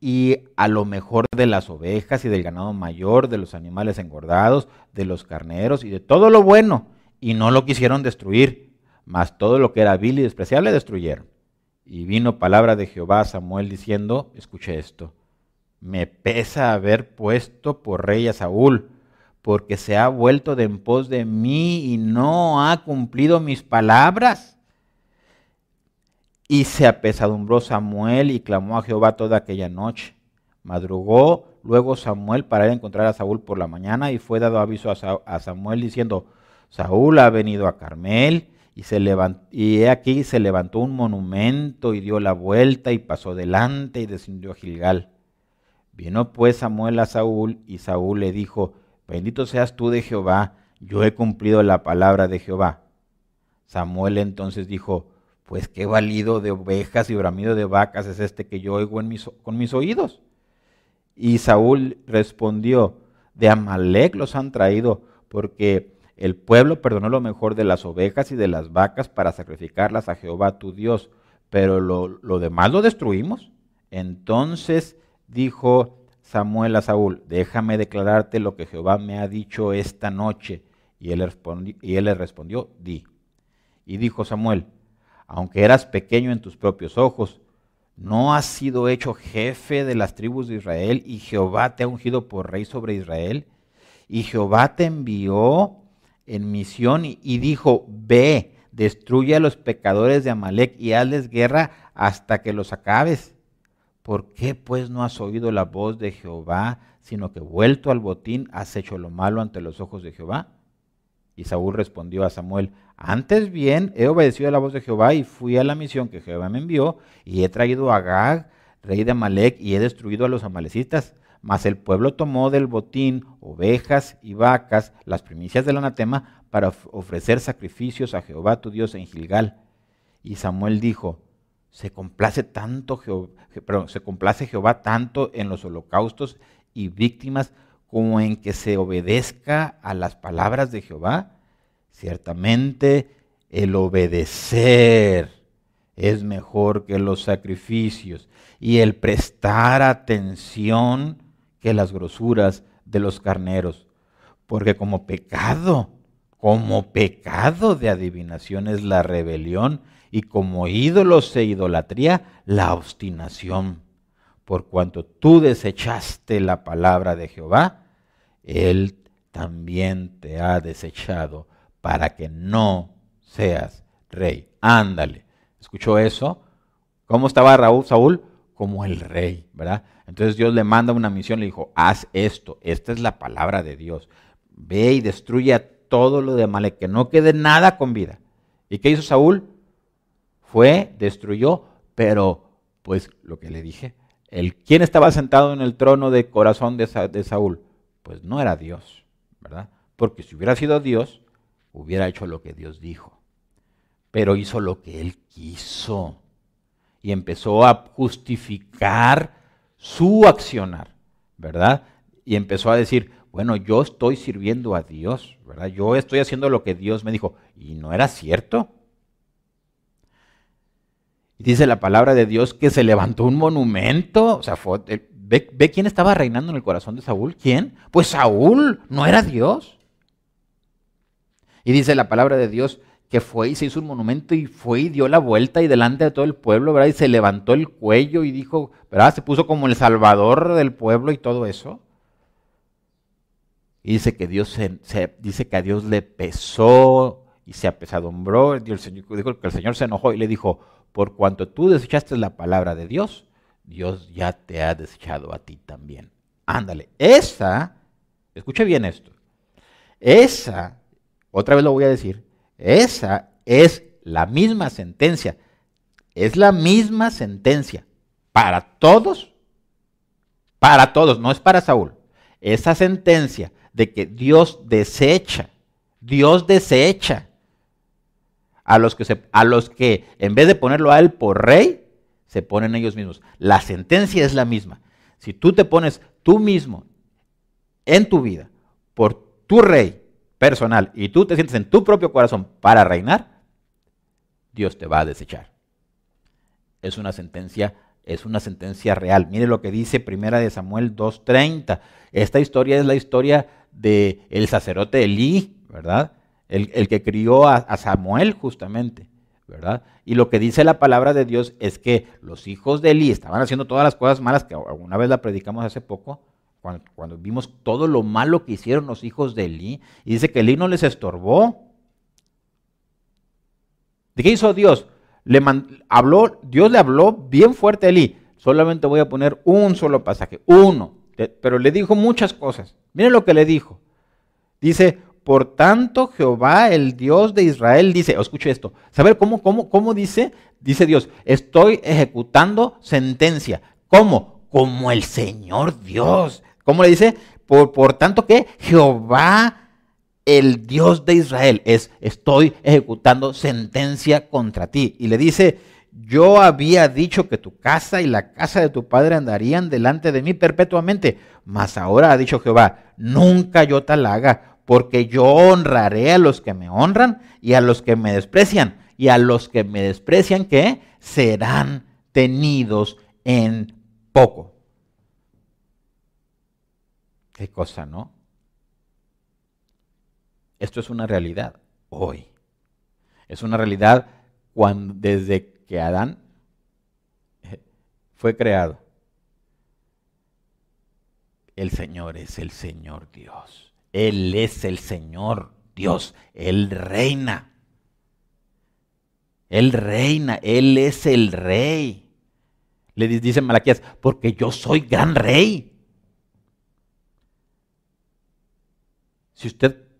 y a lo mejor de las ovejas y del ganado mayor, de los animales engordados, de los carneros y de todo lo bueno, y no lo quisieron destruir, mas todo lo que era vil y despreciable destruyeron. Y vino palabra de Jehová a Samuel diciendo, escuche esto, me pesa haber puesto por rey a Saúl, porque se ha vuelto de en pos de mí y no ha cumplido mis palabras. Y se apesadumbró Samuel y clamó a Jehová toda aquella noche. Madrugó luego Samuel para ir a encontrar a Saúl por la mañana y fue dado aviso a Samuel diciendo, Saúl ha venido a Carmel y, y aquí se levantó un monumento y dio la vuelta y pasó delante y descendió a Gilgal. Vino pues Samuel a Saúl y Saúl le dijo, Bendito seas tú de Jehová, yo he cumplido la palabra de Jehová. Samuel entonces dijo, pues qué valido de ovejas y bramido de vacas es este que yo oigo con mis oídos. Y Saúl respondió, de Amalek los han traído, porque el pueblo perdonó lo mejor de las ovejas y de las vacas para sacrificarlas a Jehová tu Dios, pero lo, lo demás lo destruimos. Entonces dijo Samuel a Saúl, déjame declararte lo que Jehová me ha dicho esta noche. Y él, y él le respondió, di. Y dijo Samuel, aunque eras pequeño en tus propios ojos, ¿no has sido hecho jefe de las tribus de Israel y Jehová te ha ungido por rey sobre Israel? Y Jehová te envió en misión y, dijo, ve, destruye a los pecadores de Amalek y hazles guerra hasta que los acabes. ¿Por qué pues no has oído la voz de Jehová, sino que vuelto al botín has hecho lo malo ante los ojos de Jehová? Y Saúl respondió a Samuel, antes bien he obedecido a la voz de Jehová y fui a la misión que Jehová me envió y he traído a Agag, rey de Amalek, y he destruido a los amalecitas. Mas el pueblo tomó del botín ovejas y vacas, las primicias del anatema, para ofrecer sacrificios a Jehová tu Dios en Gilgal. Y Samuel dijo, se complace tanto se complace Jehová tanto en los holocaustos y víctimas como en que se obedezca a las palabras de Jehová. Ciertamente el obedecer es mejor que los sacrificios y el prestar atención que las grosuras de los carneros, porque como pecado, como pecado de adivinación es la rebelión y como ídolos e idolatría, la obstinación. Por cuanto tú desechaste la palabra de Jehová, Él también te ha desechado para que no seas rey. Ándale. ¿Escuchó eso? ¿Cómo estaba Raúl, Saúl? Como el rey, ¿verdad? Entonces Dios le manda una misión, le dijo, haz esto, esta es la palabra de Dios. Ve y destruye a todo lo de Amalek, que no quede nada con vida. ¿Y qué hizo Saúl? fue, destruyó, pero pues lo que le dije, el quién estaba sentado en el trono de corazón de, de Saúl, pues no era Dios, ¿verdad? Porque si hubiera sido Dios, hubiera hecho lo que Dios dijo. pero hizo lo que él quiso y empezó a justificar su accionar, ¿verdad? Y empezó a decir, bueno, yo estoy sirviendo a Dios, ¿verdad? Yo estoy haciendo lo que Dios me dijo. Y no era cierto. Dice la palabra de Dios que se levantó un monumento. O sea, eh, ve, ve quién estaba reinando en el corazón de Saúl. ¿Quién? Pues Saúl, no era Dios. Y dice la palabra de Dios que fue y se hizo un monumento y fue y dio la vuelta y delante de todo el pueblo, ¿verdad? Y se levantó el cuello y dijo, ¿verdad? Se puso como el salvador del pueblo y todo eso. Y dice que Dios se, dice que a Dios le pesó y se apesadumbró. Señor, dijo que el Señor se enojó y le dijo, por cuanto tú desechaste la palabra de Dios, Dios ya te ha desechado a ti también. Ándale, esa, escuche bien esto, esa, otra vez lo voy a decir, esa es la misma sentencia. Es la misma sentencia para todos. Para todos, no es para Saúl. Esa sentencia de que Dios desecha, Dios desecha a los que, se, a los que en vez de ponerlo a él por rey, se ponen ellos mismos. La sentencia es la misma. Si tú te pones tú mismo en tu vida por tu rey, personal y tú te sientes en tu propio corazón para reinar, Dios te va a desechar. Es una sentencia, es una sentencia real. Mire lo que dice Primera de Samuel 2:30. Esta historia es la historia de el sacerdote Elí, ¿verdad? El, que crió a Samuel justamente. ¿Verdad? Y lo que dice la palabra de Dios es que los hijos de Elí estaban haciendo todas las cosas malas que alguna vez la predicamos hace poco, cuando, vimos todo lo malo que hicieron los hijos de Elí, y dice que Elí no les estorbó. ¿De qué hizo Dios? Le habló, Dios le habló bien fuerte a Elí. Solamente voy a poner un solo pasaje, uno. Pero le dijo muchas cosas. Miren lo que le dijo. Dice, por tanto Jehová, el Dios de Israel, dice, escuche esto. ¿Saber cómo, cómo, cómo dice? Dice Dios, estoy ejecutando sentencia. ¿Cómo? Como el Señor Dios. ¿Cómo le dice? Por, por tanto que Jehová, el Dios de Israel, es, estoy ejecutando sentencia contra ti. Y le dice, yo había dicho que tu casa y la casa de tu padre andarían delante de mí perpetuamente, mas ahora ha dicho Jehová, nunca yo tal haga, porque yo honraré a los que me honran y a los que me desprecian, y a los que me desprecian que serán tenidos en poco. Qué cosa, ¿no? Esto es una realidad hoy. Es una realidad cuando, desde que Adán fue creado. El Señor es el Señor Dios. Él es el Señor Dios. Él reina. Él reina. Él es el rey. Le dice Malaquías, porque yo soy gran rey. Si usted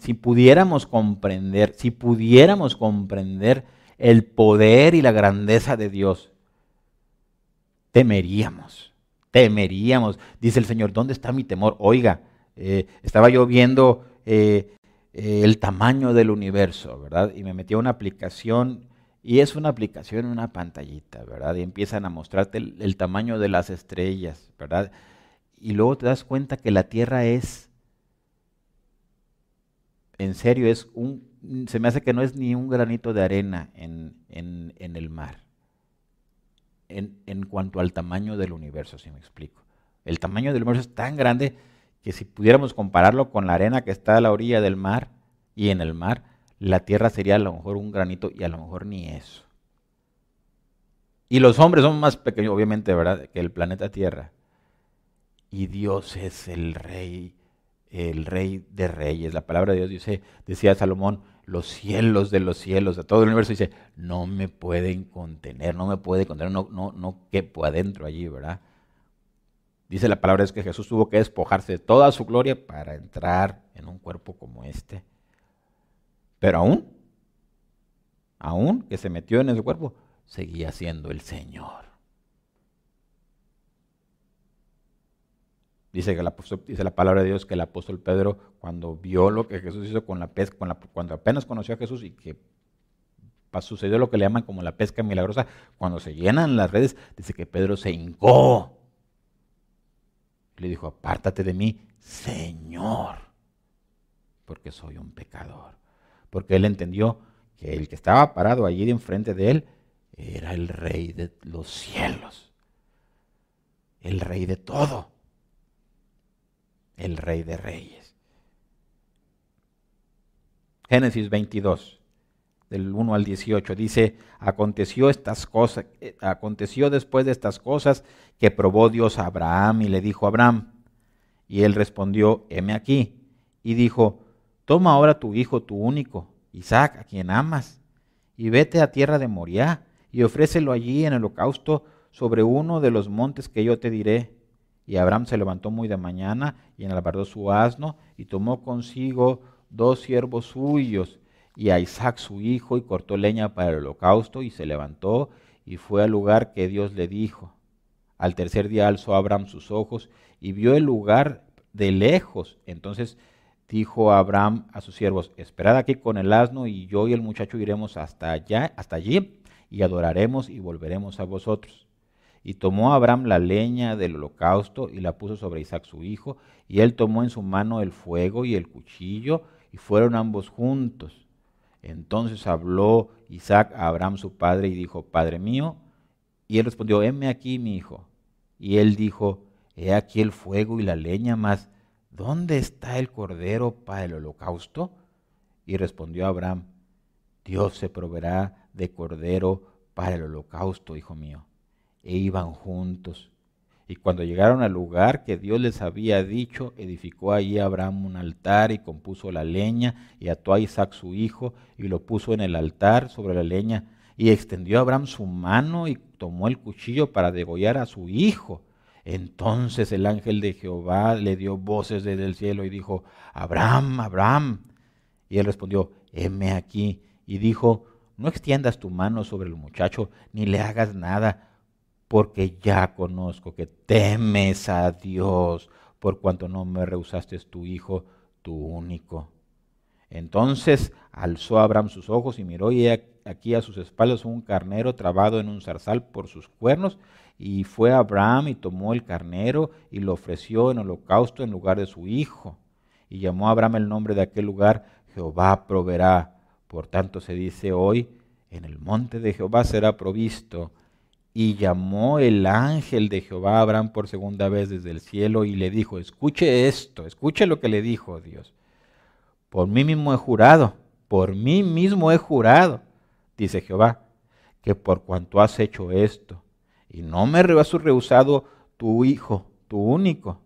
si pudiéramos comprender, si pudiéramos comprender el poder y la grandeza de Dios, temeríamos, temeríamos. Dice el Señor, ¿dónde está mi temor? Oiga, eh, estaba yo viendo eh, eh, el tamaño del universo, ¿verdad? Y me metí una aplicación y es una aplicación en una pantallita, ¿verdad? Y empiezan a mostrarte el tamaño de las estrellas, ¿verdad? Y luego te das cuenta que la Tierra es en serio, es un, se me hace que no es ni un granito de arena en, el mar. En, cuanto al tamaño del universo, si me explico. El tamaño del universo es tan grande que si pudiéramos compararlo con la arena que está a la orilla del mar y en el mar, la Tierra sería a lo mejor un granito y a lo mejor ni eso. Y los hombres son más pequeños, obviamente, ¿verdad?, que el planeta Tierra. Y Dios es el rey el rey de reyes. La palabra de Dios dice, decía Salomón, los cielos de los cielos, de todo el universo, dice, no me pueden contener, no me puede contener, no, no, no quepo adentro allí, ¿verdad? Dice la palabra es que Jesús tuvo que despojarse de toda su gloria para entrar en un cuerpo como este. Pero aún, aún que se metió en ese cuerpo, seguía siendo el Señor. Dice, que dice la palabra de Dios que el apóstol Pedro, cuando vio lo que Jesús hizo con la pez, cuando apenas conoció a Jesús y que sucedió lo que le llaman como la pesca milagrosa. Cuando se llenan las redes, dice que Pedro se hincó. Le dijo, apártate de mí, Señor, porque soy un pecador. Porque él entendió que el que estaba parado allí enfrente de él era el rey de los cielos, el rey de todo, el rey de reyes. Génesis 22, del 1 al 18, dice, aconteció estas cosas, eh, aconteció después de estas cosas que probó Dios a Abraham y le dijo a Abraham, y él respondió, heme aquí, y dijo, toma ahora tu hijo, tu único, Isaac, a quien amas, y vete a tierra de Moriah, y ofrécelo allí en el holocausto sobre uno de los montes que yo te diré. Y Abraham se levantó muy de mañana y enalbardó su asno y tomó consigo dos siervos suyos y a Isaac su hijo y cortó leña para el holocausto y se levantó y fue al lugar que Dios le dijo. Al tercer día alzó Abraham sus ojos y vio el lugar de lejos. Entonces dijo Abraham a sus siervos, esperad aquí con el asno y yo y el muchacho iremos hasta allá, hasta allí y adoraremos y volveremos a vosotros. Y tomó Abraham la leña del holocausto y la puso sobre Isaac su hijo, y él tomó en su mano el fuego y el cuchillo, y fueron ambos juntos. Entonces habló Isaac a Abraham su padre y dijo, Padre mío, y él respondió, heme aquí mi hijo. Y él dijo, he aquí el fuego y la leña, mas ¿dónde está el cordero para el holocausto? Y respondió Abraham, Dios se proveerá de cordero para el holocausto, hijo mío. E iban juntos. Y cuando llegaron al lugar que Dios les había dicho, edificó allí Abraham un altar y compuso la leña y ató a Isaac su hijo y lo puso en el altar sobre la leña. Y extendió Abraham su mano y tomó el cuchillo para degollar a su hijo. Entonces el ángel de Jehová le dio voces desde el cielo y dijo, Abraham, Abraham. Y él respondió, heme aquí. Y dijo, no extiendas tu mano sobre el muchacho, ni le hagas nada, porque ya conozco que temes a Dios, por cuanto no me rehusaste tu hijo, tu único. Entonces alzó Abraham sus ojos y miró y aquí a sus espaldas un carnero trabado en un zarzal por sus cuernos. Y fue Abraham y tomó el carnero y lo ofreció en holocausto en lugar de su hijo. Y llamó a Abraham el nombre de aquel lugar, Jehová proveerá. Por tanto se dice hoy, en el monte de Jehová será provisto. Y llamó el ángel de Jehová a Abraham por segunda vez desde el cielo y le dijo, escuche esto, escuche lo que le dijo Dios. Por mí mismo he jurado, por mí mismo he jurado, dice Jehová, que por cuanto has hecho esto, y no me has rehusado tu hijo, tu único,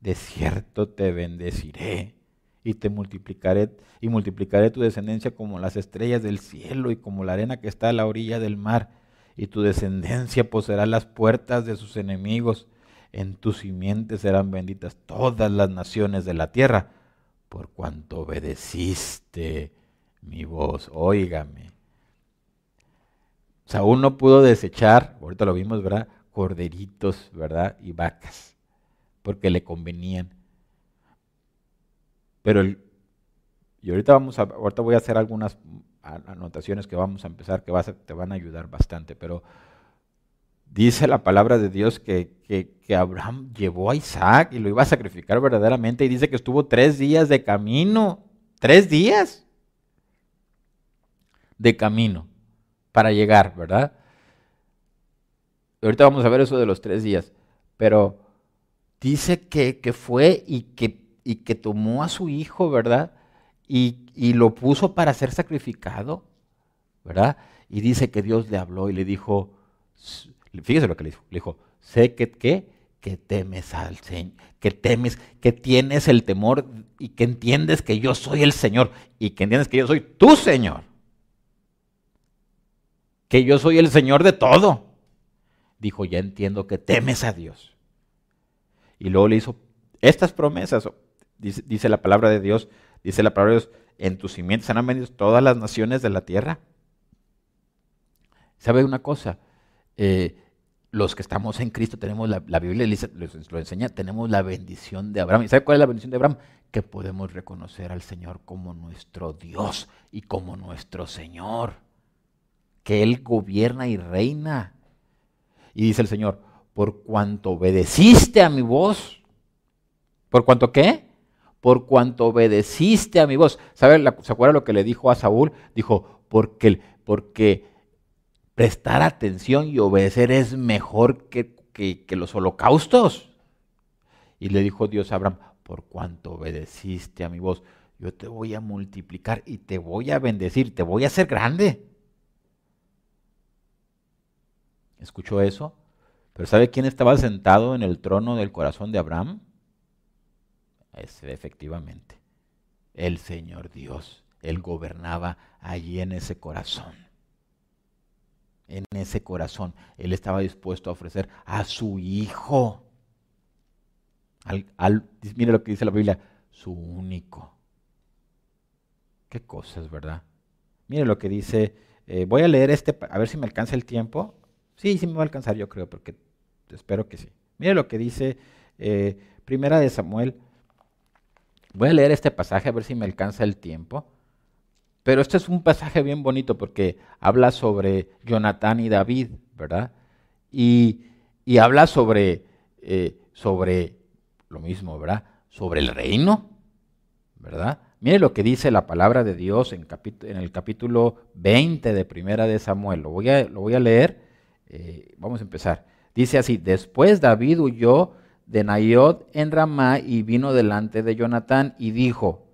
de cierto te bendeciré y te multiplicaré y multiplicaré tu descendencia como las estrellas del cielo y como la arena que está a la orilla del mar y tu descendencia poseerá las puertas de sus enemigos en tu simiente serán benditas todas las naciones de la tierra por cuanto obedeciste mi voz óigame Saúl no pudo desechar, ahorita lo vimos, ¿verdad? Corderitos, ¿verdad? Y vacas, porque le convenían. Pero, el, y ahorita, vamos a, ahorita voy a hacer algunas anotaciones que vamos a empezar, que te van a ayudar bastante, pero dice la palabra de Dios que, que, que, Abraham llevó a Isaac y lo iba a sacrificar verdaderamente y dice que estuvo tres días de camino, tres días de camino para llegar, ¿verdad? Ahorita vamos a ver eso de los tres días, pero dice que, fue y que, y que tomó a su hijo, ¿verdad? Y, y, lo puso para ser sacrificado, ¿verdad? Y dice que Dios le habló y le dijo, fíjese lo que le dijo, le dijo, sé que, que, que temes al Señor, que temes, que tienes el temor y que entiendes que yo soy el Señor y que entiendes que yo soy tu Señor que yo soy el Señor de todo. Dijo, ya entiendo que temes a Dios. Y luego le hizo estas promesas, dice, la palabra de Dios, dice la palabra de Dios, en tus simientes han venido todas las naciones de la tierra. ¿Sabe una cosa? Eh, los que estamos en Cristo tenemos la, la Biblia lo enseña, tenemos la bendición de Abraham. ¿Y sabe cuál es la bendición de Abraham? Que podemos reconocer al Señor como nuestro Dios y como nuestro Señor. que Él gobierna y reina. Y dice el Señor, por cuanto obedeciste a mi voz, ¿por cuanto qué? Por cuanto obedeciste a mi voz. ¿Sabe, ¿Se acuerda lo que le dijo a Saúl? Dijo, porque, porque prestar atención y obedecer es mejor que, que los holocaustos. Y le dijo Dios a Abraham, por cuanto obedeciste a mi voz, yo te voy a multiplicar y te voy a bendecir, te voy a hacer grande. ¿Escuchó eso? Pero ¿sabe quién estaba sentado en el trono del corazón de Abraham? Ese, efectivamente, el Señor Dios. Él gobernaba allí en ese corazón. En ese corazón. Él estaba dispuesto a ofrecer a su Hijo. mire lo que dice la Biblia, su único. Qué cosas, ¿verdad? Mire lo que dice, eh, voy a leer este, a ver si me alcanza el tiempo. Sí, sí me va a alcanzar, yo creo, porque espero que sí. Mire lo que dice eh, Primera de Samuel. Voy a leer este pasaje a ver si me alcanza el tiempo. Pero este es un pasaje bien bonito porque habla sobre Jonatán y David, ¿verdad? Y, habla sobre, eh, sobre lo mismo, ¿verdad? Sobre el reino, ¿verdad? Mire lo que dice la palabra de Dios en, en el capítulo 20 de Primera de Samuel. Lo voy a, lo voy a leer eh, vamos a empezar. Dice así, después David huyó de Nayot en Ramá y vino delante de Jonatán y dijo,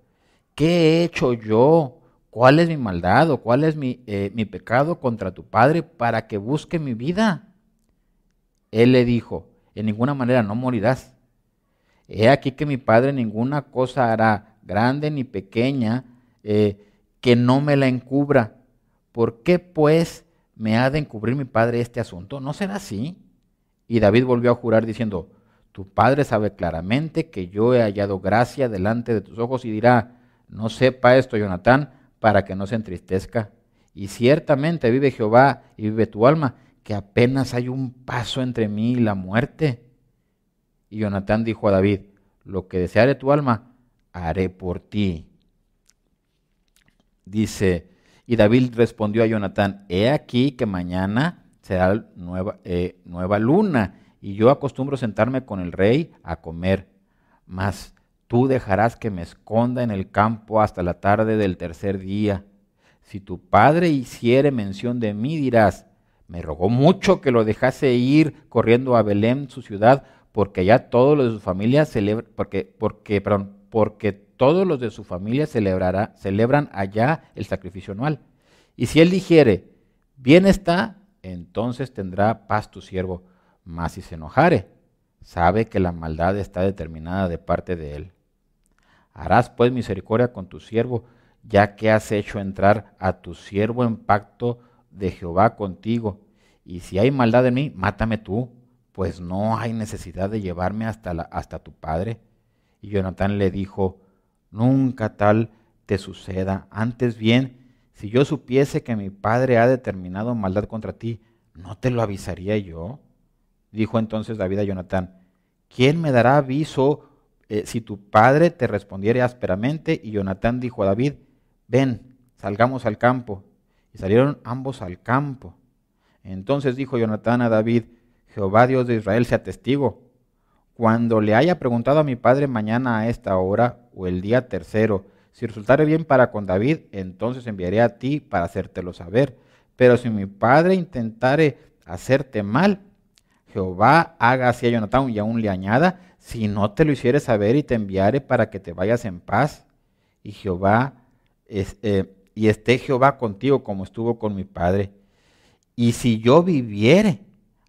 ¿qué he hecho yo? ¿Cuál es mi maldad o cuál es mi, eh, mi pecado contra tu padre para que busque mi vida? Él le dijo, en ninguna manera no morirás. He aquí que mi padre ninguna cosa hará, grande ni pequeña, eh, que no me la encubra. ¿Por qué pues ¿me ha de encubrir mi padre este asunto? ¿No será así? Y David volvió a jurar diciendo, tu padre sabe claramente que yo he hallado gracia delante de tus ojos y dirá, no sepa esto, Jonatán, para que no se entristezca. Y ciertamente vive Jehová y vive tu alma, que apenas hay un paso entre mí y la muerte. Y Jonatán dijo a David, lo que deseare tu alma, haré por ti. Dice, y David respondió a Jonatán, he aquí que mañana será nueva, eh, nueva luna, y yo acostumbro sentarme con el rey a comer, mas tú dejarás que me esconda en el campo hasta la tarde del tercer día. Si tu padre hiciere mención de mí, dirás, me rogó mucho que lo dejase ir corriendo a Belén, su ciudad, porque ya todos los de su familia celebran, porque, porque, perdón, porque todos los de su familia celebrará, celebran allá el sacrificio anual. Y si él dijere, bien está, entonces tendrá paz tu siervo. Mas si se enojare, sabe que la maldad está determinada de parte de él. Harás pues misericordia con tu siervo, ya que has hecho entrar a tu siervo en pacto de Jehová contigo. Y si hay maldad en mí, mátame tú, pues no hay necesidad de llevarme hasta, hasta tu padre. Y Jonatán le dijo, nunca tal te suceda. Antes bien, si yo supiese que mi padre ha determinado maldad contra ti, ¿no te lo avisaría yo? Dijo entonces David a Jonatán, ¿quién me dará aviso eh, si tu padre te respondiere ásperamente? Y Jonatán dijo a David, ven, salgamos al campo. Y salieron ambos al campo. Entonces dijo Jonatán a David, Jehová Dios de Israel sea testigo cuando le haya preguntado a mi padre mañana a esta hora o el día tercero, si resultare bien para con David, entonces enviaré a ti para hacértelo saber. Pero si mi padre intentare hacerte mal, Jehová haga así a Jonatán y aún le añada, si no te lo hiciere saber y te enviare para que te vayas en paz. Y Jehová, eh, y esté Jehová contigo como estuvo con mi padre. Y si yo viviere,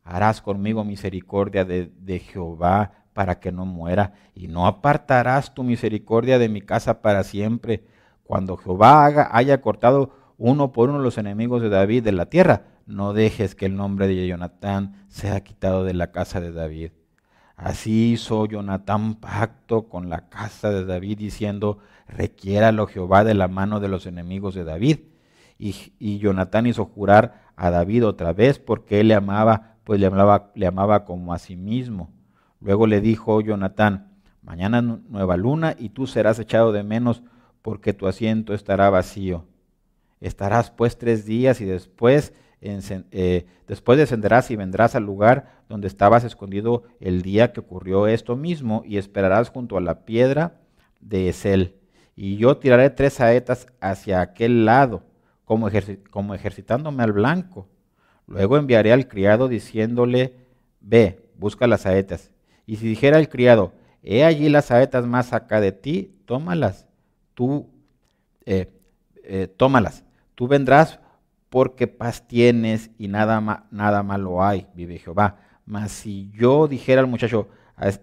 harás conmigo misericordia de, Jehová para que no muera, y no apartarás tu misericordia de mi casa para siempre. Cuando Jehová haga, haya cortado uno por uno los enemigos de David de la tierra, no dejes que el nombre de Jonatán sea quitado de la casa de David. Así hizo Jonatán pacto con la casa de David, diciendo, requiéralo Jehová de la mano de los enemigos de David. Y, y Jonatán hizo jurar a David otra vez porque él le amaba pues le amaba, le amaba como a sí mismo. Luego le dijo Jonatán, mañana nueva luna y tú serás echado de menos porque tu asiento estará vacío. Estarás pues tres días y después eh, después descenderás y vendrás al lugar donde estabas escondido el día que ocurrió esto mismo y esperarás junto a la piedra de Esel. Y yo tiraré tres saetas hacia aquel lado, como, como ejercitándome al blanco. Luego enviaré al criado diciéndole, ve, busca las saetas. Y si dijera el criado, he allí las saetas más acá de ti, tómalas. Tú, eh, eh, tómalas. Tú vendrás porque paz tienes y nada, malo hay, vive Jehová. Mas si yo dijera al muchacho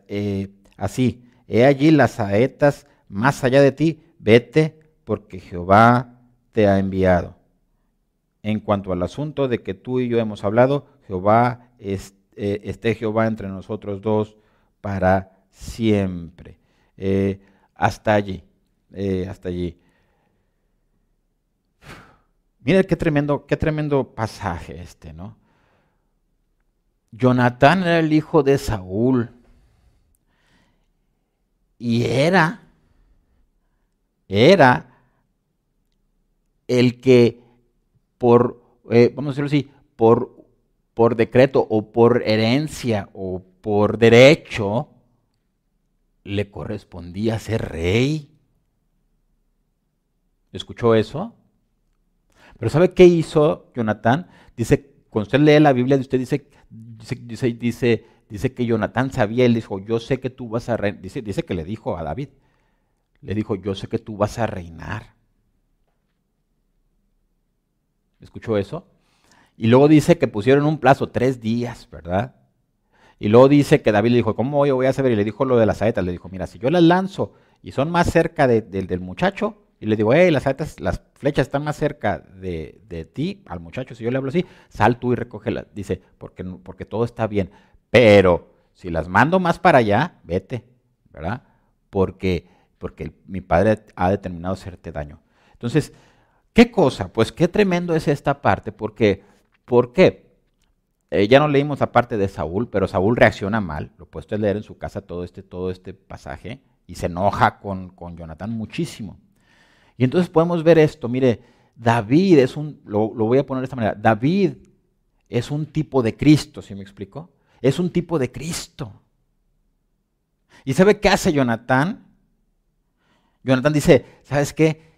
eh, así, he allí las saetas más allá de ti, vete porque Jehová te ha enviado. En cuanto al asunto de que tú y yo hemos hablado, Jehová esté Jehová entre nosotros dos para siempre. hasta allí. Eh, hasta allí. Mira qué tremendo, qué tremendo pasaje este, ¿no? Jonatán era el hijo de Saúl y era, era el que por, eh, vamos a decirlo así, por, por decreto o por herencia o por derecho, le correspondía ser rey. ¿Escuchó eso? Pero ¿sabe qué hizo Jonatán? Dice, cuando usted lee la Biblia, usted dice, dice, dice, dice, que Jonatán sabía, él dijo, yo sé que tú vas a reinar. Dice, dice que le dijo a David, le dijo, yo sé que tú vas a reinar. ¿Escuchó eso? Y luego dice que pusieron un plazo, tres días, ¿verdad? Y luego dice que David le dijo, ¿cómo voy, voy a saber? Y le dijo lo de las saetas, le dijo, mira, si yo las lanzo y son más cerca del muchacho, y le digo, hey, las, flechas están más cerca de, ti, al muchacho, si yo le hablo así, sal tú y recógelas. Dice, porque, porque todo está bien. Pero si las mando más para allá, vete, ¿verdad? Porque, porque mi padre ha determinado hacerte daño. Entonces, ¿qué cosa? Pues qué tremendo es esta parte, porque, ¿por qué? Eh, ya no leímos la parte de Saúl, pero Saúl reacciona mal. Lo puedes leer en su casa todo este, todo este pasaje y se enoja con, con Jonathan muchísimo. Y entonces podemos ver esto, mire, David es un, lo, voy a poner de esta manera, David es un tipo de Cristo, ¿sí me explico? Es un tipo de Cristo. ¿Y sabe qué hace Jonatán? Jonatán dice, ¿sabes qué?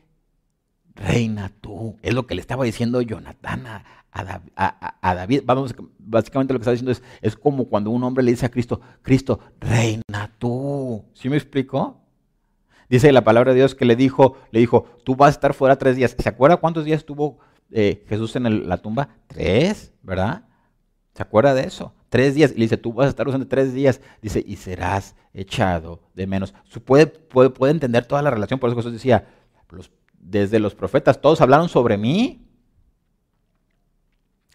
Reina tú. Es lo que le estaba diciendo Jonatán a, David. Vamos, básicamente lo que está diciendo es, es como cuando un hombre le dice a Cristo, Cristo, reina tú. ¿Sí me explico? Dice la palabra de Dios que le dijo, le dijo, tú vas a estar fuera tres días. ¿Se acuerda cuántos días estuvo eh, Jesús en la tumba? Tres, ¿verdad? ¿Se acuerda de eso? Tres días. Y le dice, tú vas a estar usando tres días. Dice, y serás echado de menos. Puede, puede, puede entender toda la relación. Por eso Jesús decía, desde los profetas, todos hablaron sobre mí.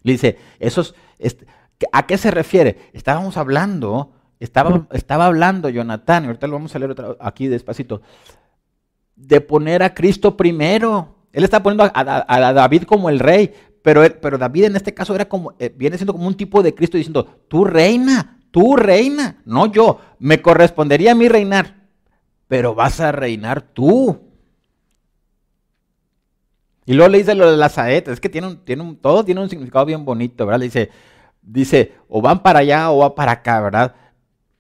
Le dice, esos, este, ¿a qué se refiere? Estábamos hablando estaba, estaba hablando Jonathan, y ahorita lo vamos a leer aquí despacito, de poner a Cristo primero. Él está poniendo a, David como el rey, pero, pero, David en este caso era como, eh, viene siendo como un tipo de Cristo diciendo, tú reina, tú reina, no yo, me correspondería a mí reinar, pero vas a reinar tú. Y luego le dice lo de las saetas, es que tiene un, tiene un, todo tiene un significado bien bonito, ¿verdad? Le dice, dice, o van para allá o va para acá, ¿verdad?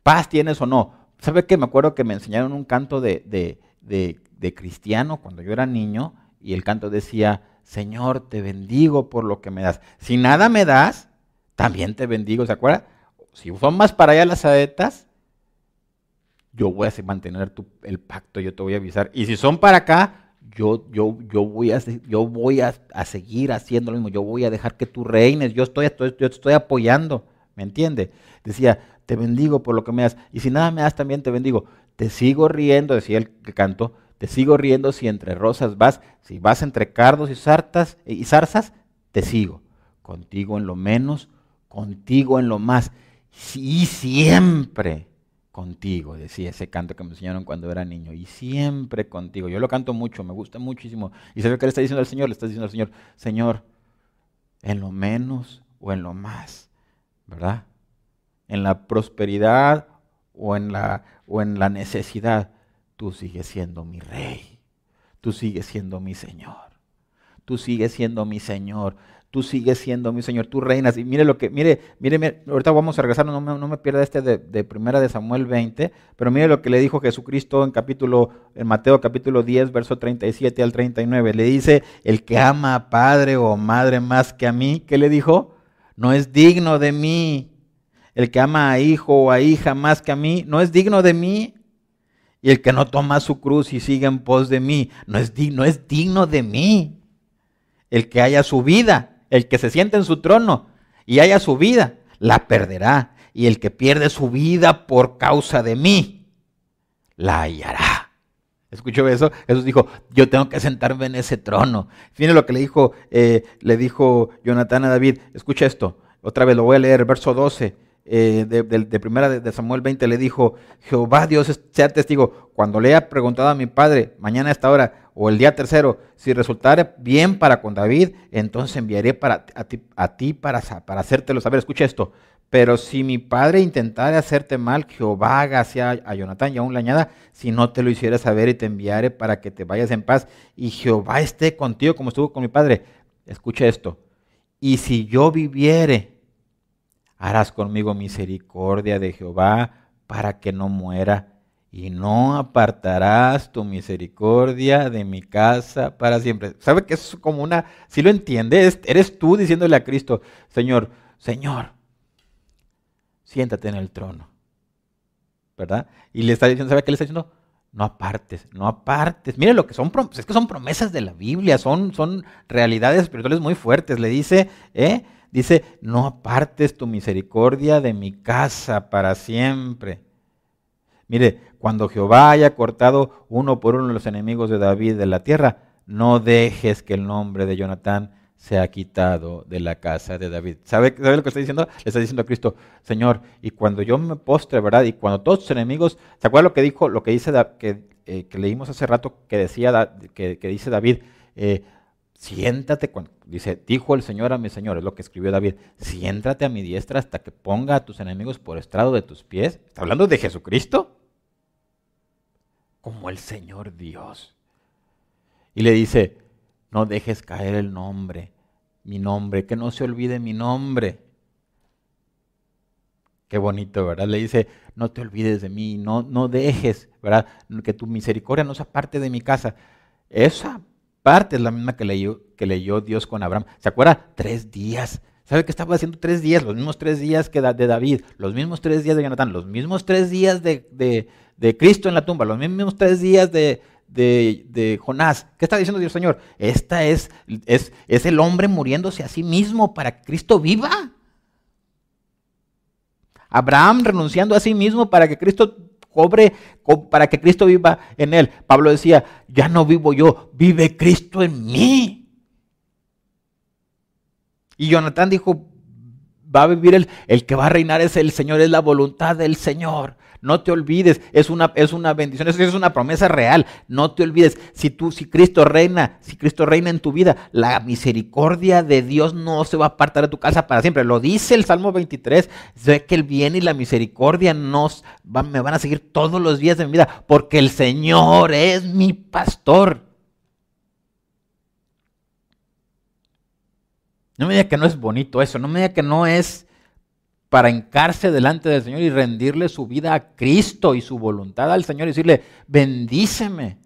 Paz tienes o no. ¿Sabe qué? Me acuerdo que me enseñaron un canto de, de, cristiano cuando yo era niño y el canto decía, Señor, te bendigo por lo que me das. Si nada me das, también te bendigo, ¿se acuerda? Si son más para allá las saetas, yo voy a mantener el pacto, yo te voy a avisar. Y si son para acá, yo, yo, yo voy, a, yo voy a, seguir haciendo lo mismo, yo voy a dejar que tú reines, yo estoy, yo te estoy apoyando, ¿me entiende? Decía, te bendigo por lo que me das. Y si nada me das, también te bendigo. Te sigo riendo, decía el que cantó, te sigo riendo si entre rosas vas, si vas entre cardos y, sartas, y zarzas, te sigo. Contigo en lo menos, contigo en lo más. Y siempre contigo, decía ese canto que me enseñaron cuando era niño. Y siempre contigo. Yo lo canto mucho, me gusta muchísimo. ¿Y sabe qué le está diciendo al Señor? Le está diciendo al Señor, Señor, en lo menos o en lo más, ¿verdad? en la prosperidad o en la, o en la necesidad, tú sigues siendo mi rey, tú sigues siendo mi Señor, tú sigues siendo mi Señor. tú sigues siendo mi Señor, tú reinas. Y mire lo que, mire, mire, ahorita vamos a regresar, no me, no me pierda este de, de, primera de Samuel 20, pero mire lo que le dijo Jesucristo en capítulo, en Mateo capítulo 10, verso 37 al 39. Le dice, el que ama a padre o madre más que a mí, ¿qué le dijo? No es digno de mí. El que ama a hijo o a hija más que a mí, no es digno de mí. Y el que no toma su cruz y sigue en pos de mí, no es, no es digno de mí. El que haya su vida el que se siente en su trono y haya su vida, la perderá. Y el que pierde su vida por causa de mí, la hallará. ¿Escuchó eso? Jesús dijo, yo tengo que sentarme en ese trono. Fíjense lo que le dijo, eh, le dijo Jonatán a David. Escucha esto, otra vez lo voy a leer, verso 12. Eh, de, primera de, Samuel 20 le dijo, Jehová Dios sea testigo, cuando le haya preguntado a mi padre mañana a esta hora o el día tercero, si resultare bien para con David, entonces enviaré para, a ti, a ti para, para hacértelo saber. Escucha esto, pero si mi padre intentare hacerte mal, Jehová haga hacia a Jonatán y aún le añada, si no te lo hiciera saber y te enviaré para que te vayas en paz y Jehová esté contigo como estuvo con mi padre. Escucha esto, y si yo viviere, harás conmigo misericordia de Jehová para que no muera, y no apartarás tu misericordia de mi casa para siempre. ¿Sabe que es como una, si lo entiendes, eres tú diciéndole a Cristo, Señor, Señor, siéntate en el trono, ¿verdad? Y le está diciendo, ¿sabe qué le está diciendo? No apartes, no apartes. Mire lo que son, es que son promesas de la Biblia, son, son realidades espirituales muy fuertes. Le dice, ¿eh? Dice, no apartes tu misericordia de mi casa para siempre. Mire, cuando Jehová haya cortado uno por uno los enemigos de David de la tierra, no dejes que el nombre de Jonatán sea quitado de la casa de David. ¿Sabe, lo que está diciendo? Le está diciendo a Cristo, Señor, y cuando yo me postre, ¿verdad? Y cuando todos tus enemigos, ¿se acuerda lo que dijo, lo que dice, que, eh, que leímos hace rato, que decía, que, que dice David, eh, siéntate, cuando, dice, dijo el Señor a mi Señor, es lo que escribió David, siéntate a mi diestra hasta que ponga a tus enemigos por estrado de tus pies. ¿Está hablando de Jesucristo? Como el Señor Dios. Y le dice, no dejes caer el nombre, mi nombre, que no se olvide mi nombre. Qué bonito, ¿verdad? Le dice, no te olvides de mí, no, no dejes, ¿verdad? Que tu misericordia no sea parte de mi casa. Esa parte es la misma que leyó, que leyó Dios con Abraham. ¿Se acuerda? Tres días. ¿Sabe qué estaba haciendo tres días? Los mismos tres días que de David, los mismos tres días de Jonathan, los mismos tres días de, Cristo en la tumba, los mismos tres días de, de, Jonás. ¿Qué está diciendo Dios Señor? Esta es, es, es el hombre muriéndose a sí mismo para que Cristo viva. Abraham renunciando a sí mismo para que Cristo cobre para que Cristo viva en él. Pablo decía, ya no vivo yo, vive Cristo en mí. Y Jonathan dijo, va a vivir el, el que va a reinar es el Señor, es la voluntad del Señor. No te olvides, es una, es una bendición, es, es una promesa real. No te olvides, si tú, si Cristo reina, si Cristo reina en tu vida, la misericordia de Dios no se va a apartar de tu casa para siempre. Lo dice el Salmo 23, sé que el bien y la misericordia nos me van a seguir todos los días de mi vida, porque el Señor es mi pastor. No me diga que no es bonito eso, no me diga que no es para encarse delante del Señor y rendirle su vida a Cristo y su voluntad al Señor y decirle, bendíceme.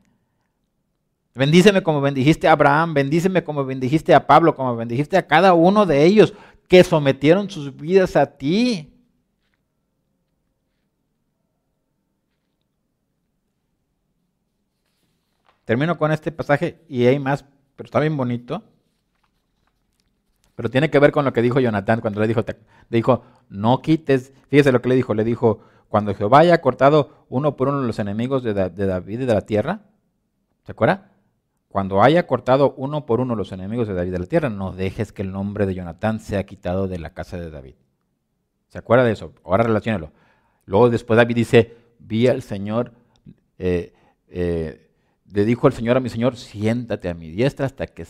Bendíceme como bendijiste a Abraham, bendíceme como bendijiste a Pablo, como bendijiste a cada uno de ellos que sometieron sus vidas a ti. Termino con este pasaje y hay más, pero está bien bonito. Pero tiene que ver con lo que dijo Jonatán cuando le dijo, le dijo, no quites, fíjese lo que le dijo, le dijo, cuando Jehová haya cortado uno por uno los enemigos de, David y de la tierra, ¿se acuerda? Cuando haya cortado uno por uno los enemigos de David y de la tierra, no dejes que el nombre de Jonatán sea quitado de la casa de David. ¿Se acuerda de eso? Ahora relaciónelo. Luego después David dice, vi al Señor, eh, eh, le dijo el Señor a mi Señor, siéntate a mi diestra hasta que,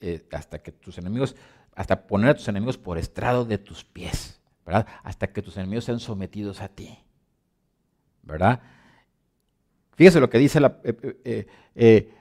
eh, hasta que tus enemigos, hasta poner a tus enemigos por estrado de tus pies, ¿verdad? Hasta que tus enemigos sean sometidos a ti, ¿verdad? Fíjese lo que dice la... Eh, eh,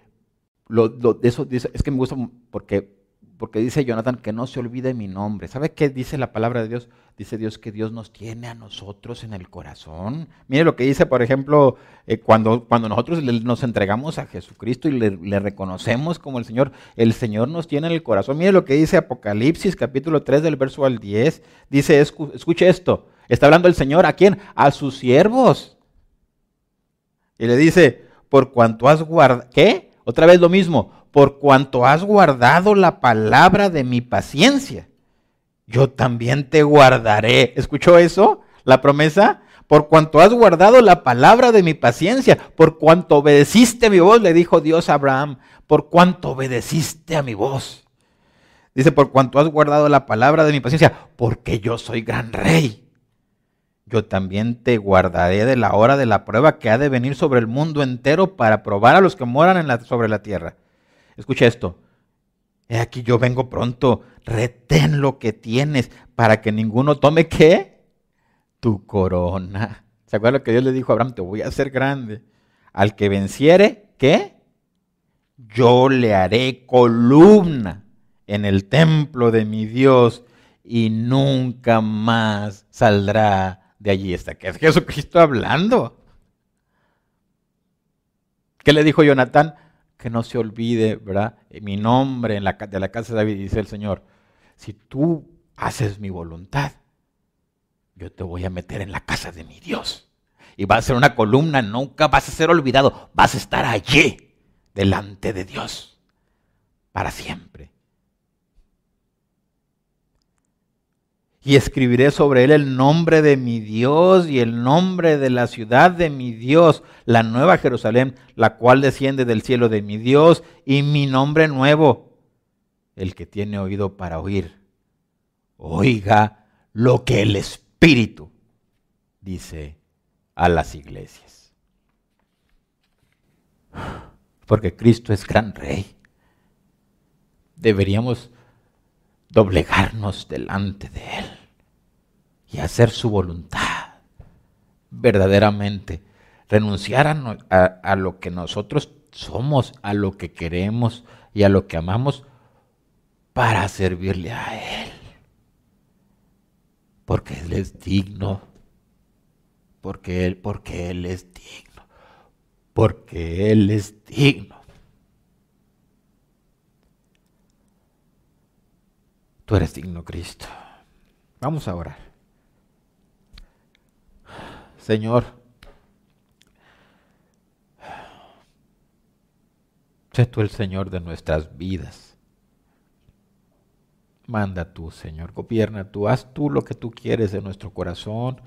eso es que me gusta porque porque dice Jonathan que no se olvide mi nombre. ¿Sabe qué dice la palabra de Dios? Dice Dios que Dios nos tiene a nosotros en el corazón. Mire lo que dice, por ejemplo, eh, cuando, cuando nosotros nos entregamos a Jesucristo y le, reconocemos como el Señor, el Señor nos tiene en el corazón. Mire lo que dice Apocalipsis capítulo 3 del verso al 10. Dice, escuche esto, está hablando el Señor a quién? A sus siervos. Y le dice, por cuanto has guardado, ¿qué? Otra vez lo mismo, por cuanto has guardado la palabra de mi paciencia, yo también te guardaré. ¿Escuchó eso? La promesa. Por cuanto has guardado la palabra de mi paciencia, por cuanto obedeciste mi voz, le dijo Dios a Abraham, por cuanto obedeciste a mi voz. Dice, por cuanto has guardado la palabra de mi paciencia, porque yo soy gran rey. Yo también te guardaré de la hora de la prueba que ha de venir sobre el mundo entero para probar a los que moran en sobre la tierra. Escucha esto. He aquí yo vengo pronto. Retén lo que tienes para que ninguno tome qué? Tu corona. ¿Se acuerda lo que Dios le dijo a Abraham? Te voy a hacer grande. Al que venciere, ¿qué? Yo le haré columna en el templo de mi Dios y nunca más saldrá de allí. Está que es Jesucristo hablando. ¿Qué le dijo Jonatán? Que no se olvide, ¿verdad? Eh, mi nombre en la, de la casa de David, dice el Señor. Si tú haces mi voluntad, yo te voy a meter en la casa de mi Dios. Y va a ser una columna, nunca vas a ser olvidado, vas a estar allí, delante de Dios, para siempre. Y escribiré sobre él el nombre de mi Dios y el nombre de la ciudad de mi Dios, la nueva Jerusalén, la cual desciende del cielo de mi Dios, y mi nombre nuevo. El que tiene oído para oír, oiga lo que el Espíritu dice a las iglesias. Porque Cristo es gran rey. Deberíamos doblegarnos delante de Él y hacer su voluntad verdaderamente. Renunciar a, lo que nosotros somos, a lo que queremos y a lo que amamos para servirle a Él. Porque Él es digno. Porque Él, porque Él es digno. Porque Él es digno. Tú eres digno, Cristo. Vamos a orar. Señor, sé tú el Señor de nuestras vidas. Manda tú, Señor, gobierna tú, haz tú lo que tú quieres en nuestro corazón.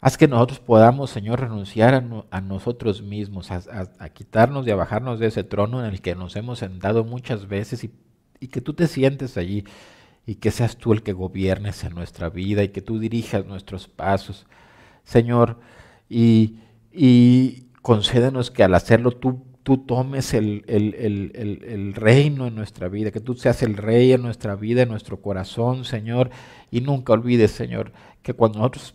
Haz que nosotros podamos, Señor, renunciar a, nosotros mismos, a, quitarnos y a bajarnos de ese trono en el que nos hemos sentado muchas veces y que tú te sientes allí y que seas tú el que gobiernes en nuestra vida y que tú dirijas nuestros pasos, Señor, y, y concédenos que al hacerlo tú, tú tomes el, el, reino en nuestra vida, que tú seas el rey en nuestra vida, en nuestro corazón, Señor, y nunca olvides, Señor, que cuando nosotros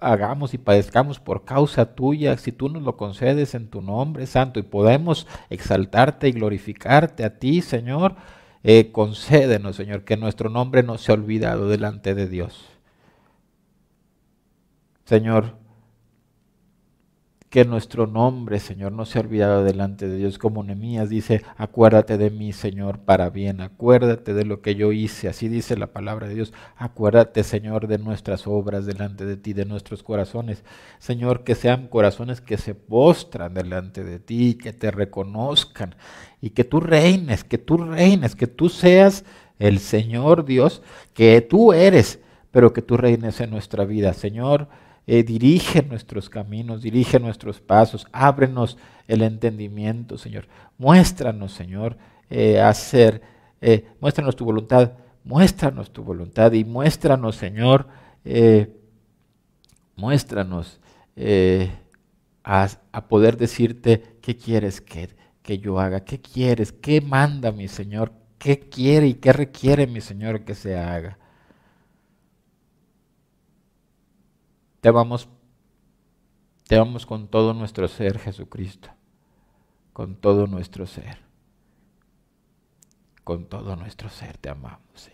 hagamos y padezcamos por causa tuya, si tú nos lo concedes en tu nombre santo y podemos exaltarte y glorificarte a ti, Señor, eh, concédenos, Señor, que nuestro nombre no sea olvidado delante de Dios. Señor, que nuestro nombre, Señor, no sea olvidado delante de Dios. Como Nemías dice, acuérdate de mí, Señor, para bien. Acuérdate de lo que yo hice. Así dice la palabra de Dios. Acuérdate, Señor, de nuestras obras delante de ti, de nuestros corazones. Señor, que sean corazones que se postran delante de ti, que te reconozcan y que tú reines, que tú reines, que tú seas el Señor Dios, que tú eres, pero que tú reines en nuestra vida, Señor eh, dirige nuestros caminos, dirige nuestros pasos, ábrenos el entendimiento, Señor. Muéstranos, Señor, eh, hacer, eh, muéstranos tu voluntad, muéstranos tu voluntad y muéstranos, Señor, muéstranos a, a, poder decirte qué quieres que, que yo haga, qué quieres, qué manda mi Señor, qué quiere y qué requiere mi Señor que se haga. Te vamos, te vamos con todo nuestro ser, Jesucristo, con todo nuestro ser. con todo nuestro ser te amamos, Señor.